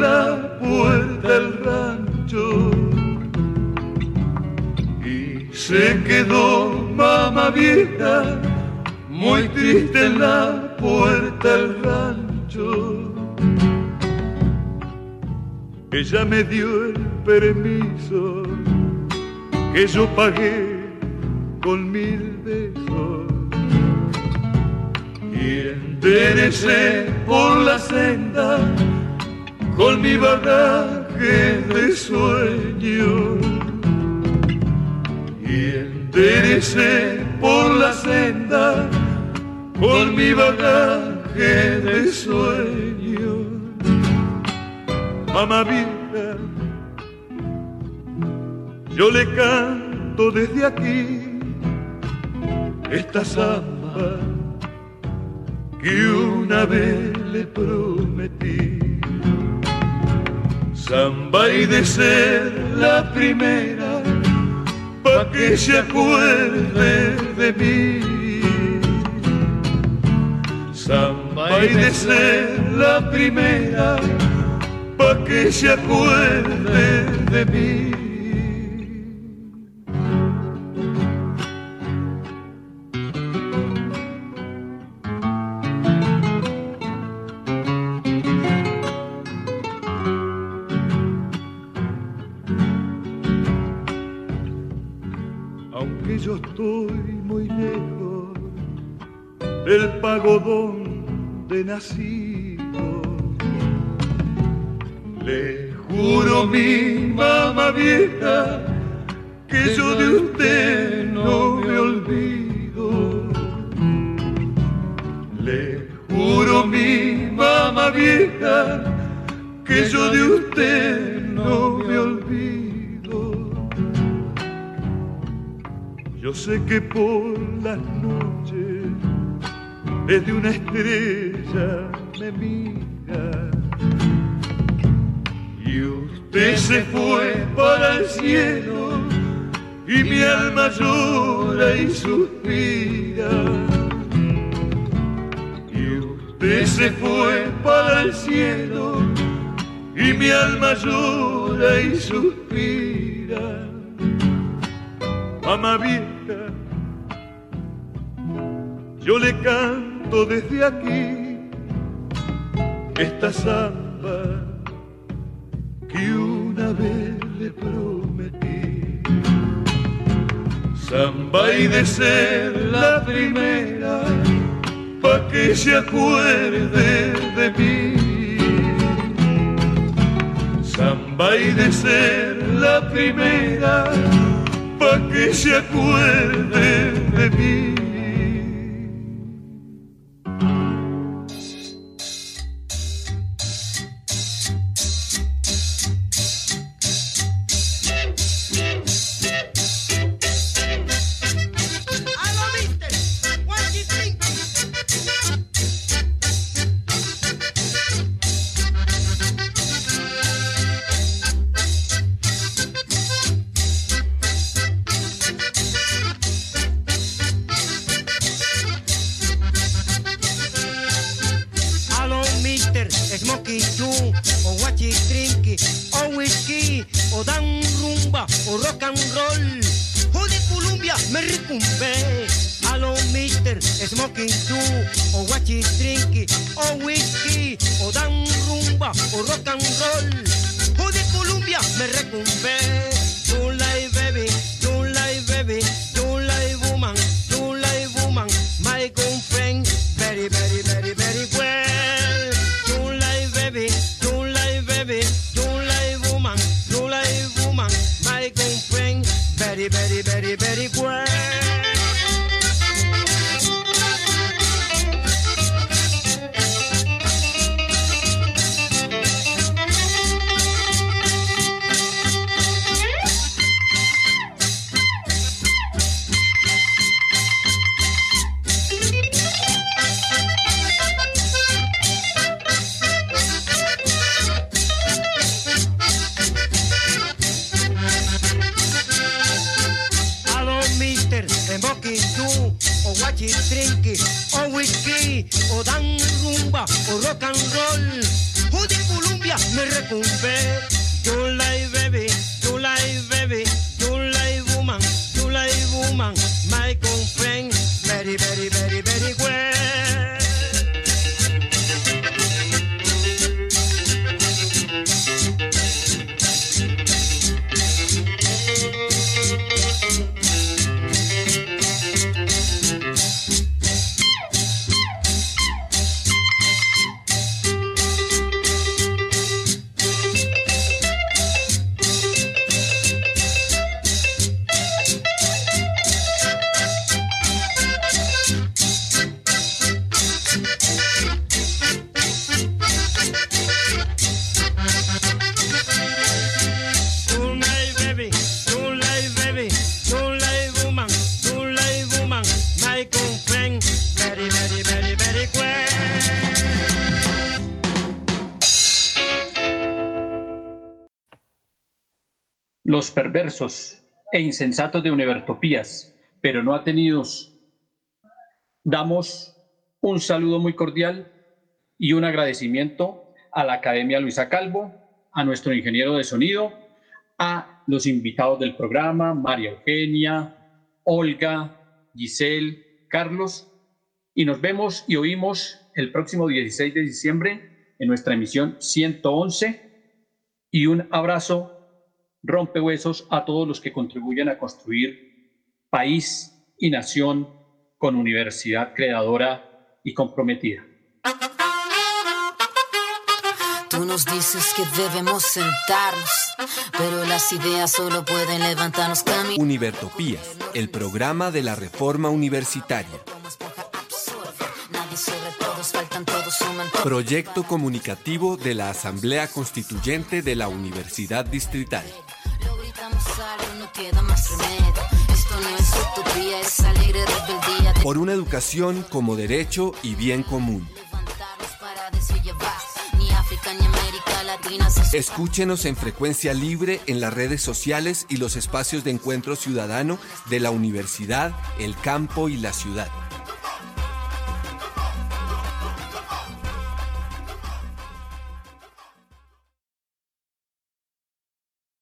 La puerta del rancho. Y se quedó mamá vieja muy triste en la puerta del rancho. Ella me dio el permiso que yo pagué con mil besos y enderecé por la senda con mi bagaje de sueño y enderecé por la senda con mi bagaje de sueño mamá vieja yo le canto desde aquí esta samba que una vez le prometí. Samba y de ser la primera, pa' que se acuerde de mí. Samba y de ser la primera, pa' que se acuerde de mí. Donde nacido. Le juro mi mamá vieja que yo de usted no me olvido. Le juro mi mamá vieja que yo de usted no me olvido. Yo sé que por las noches desde una estrella Y usted se fue para el cielo y mi alma llora y suspira. Y usted se fue para el cielo y mi alma llora y suspira. Mamá vieja, yo le canto desde aquí esta samba que una vez le prometí. Samba y de ser la primera, pa' que se acuerde de mí. Samba y de ser la primera, pa' que se acuerde de mí. very, very, very well. Perversos e insensatos de Univertopías, pero no atenidos, damos un saludo muy cordial y un agradecimiento a la Academia Luisa Calvo, a nuestro ingeniero de sonido, a los invitados del programa, María Eugenia, Olga, Giselle, Carlos, y nos vemos y oímos el próximo 16 de diciembre en nuestra emisión 111 y un abrazo rompehuesos a todos los que contribuyen a construir país y nación con universidad creadora y comprometida. Tú nos dices que debemos sentarnos, pero las ideas solo pueden levantarnos camino. Univertopías, el programa de la reforma universitaria. Proyecto comunicativo de la Asamblea Constituyente de la Universidad Distrital. Por una educación como derecho y bien común. Escúchenos en frecuencia libre en las redes sociales y los espacios de encuentro ciudadano de la universidad, el campo y la ciudad.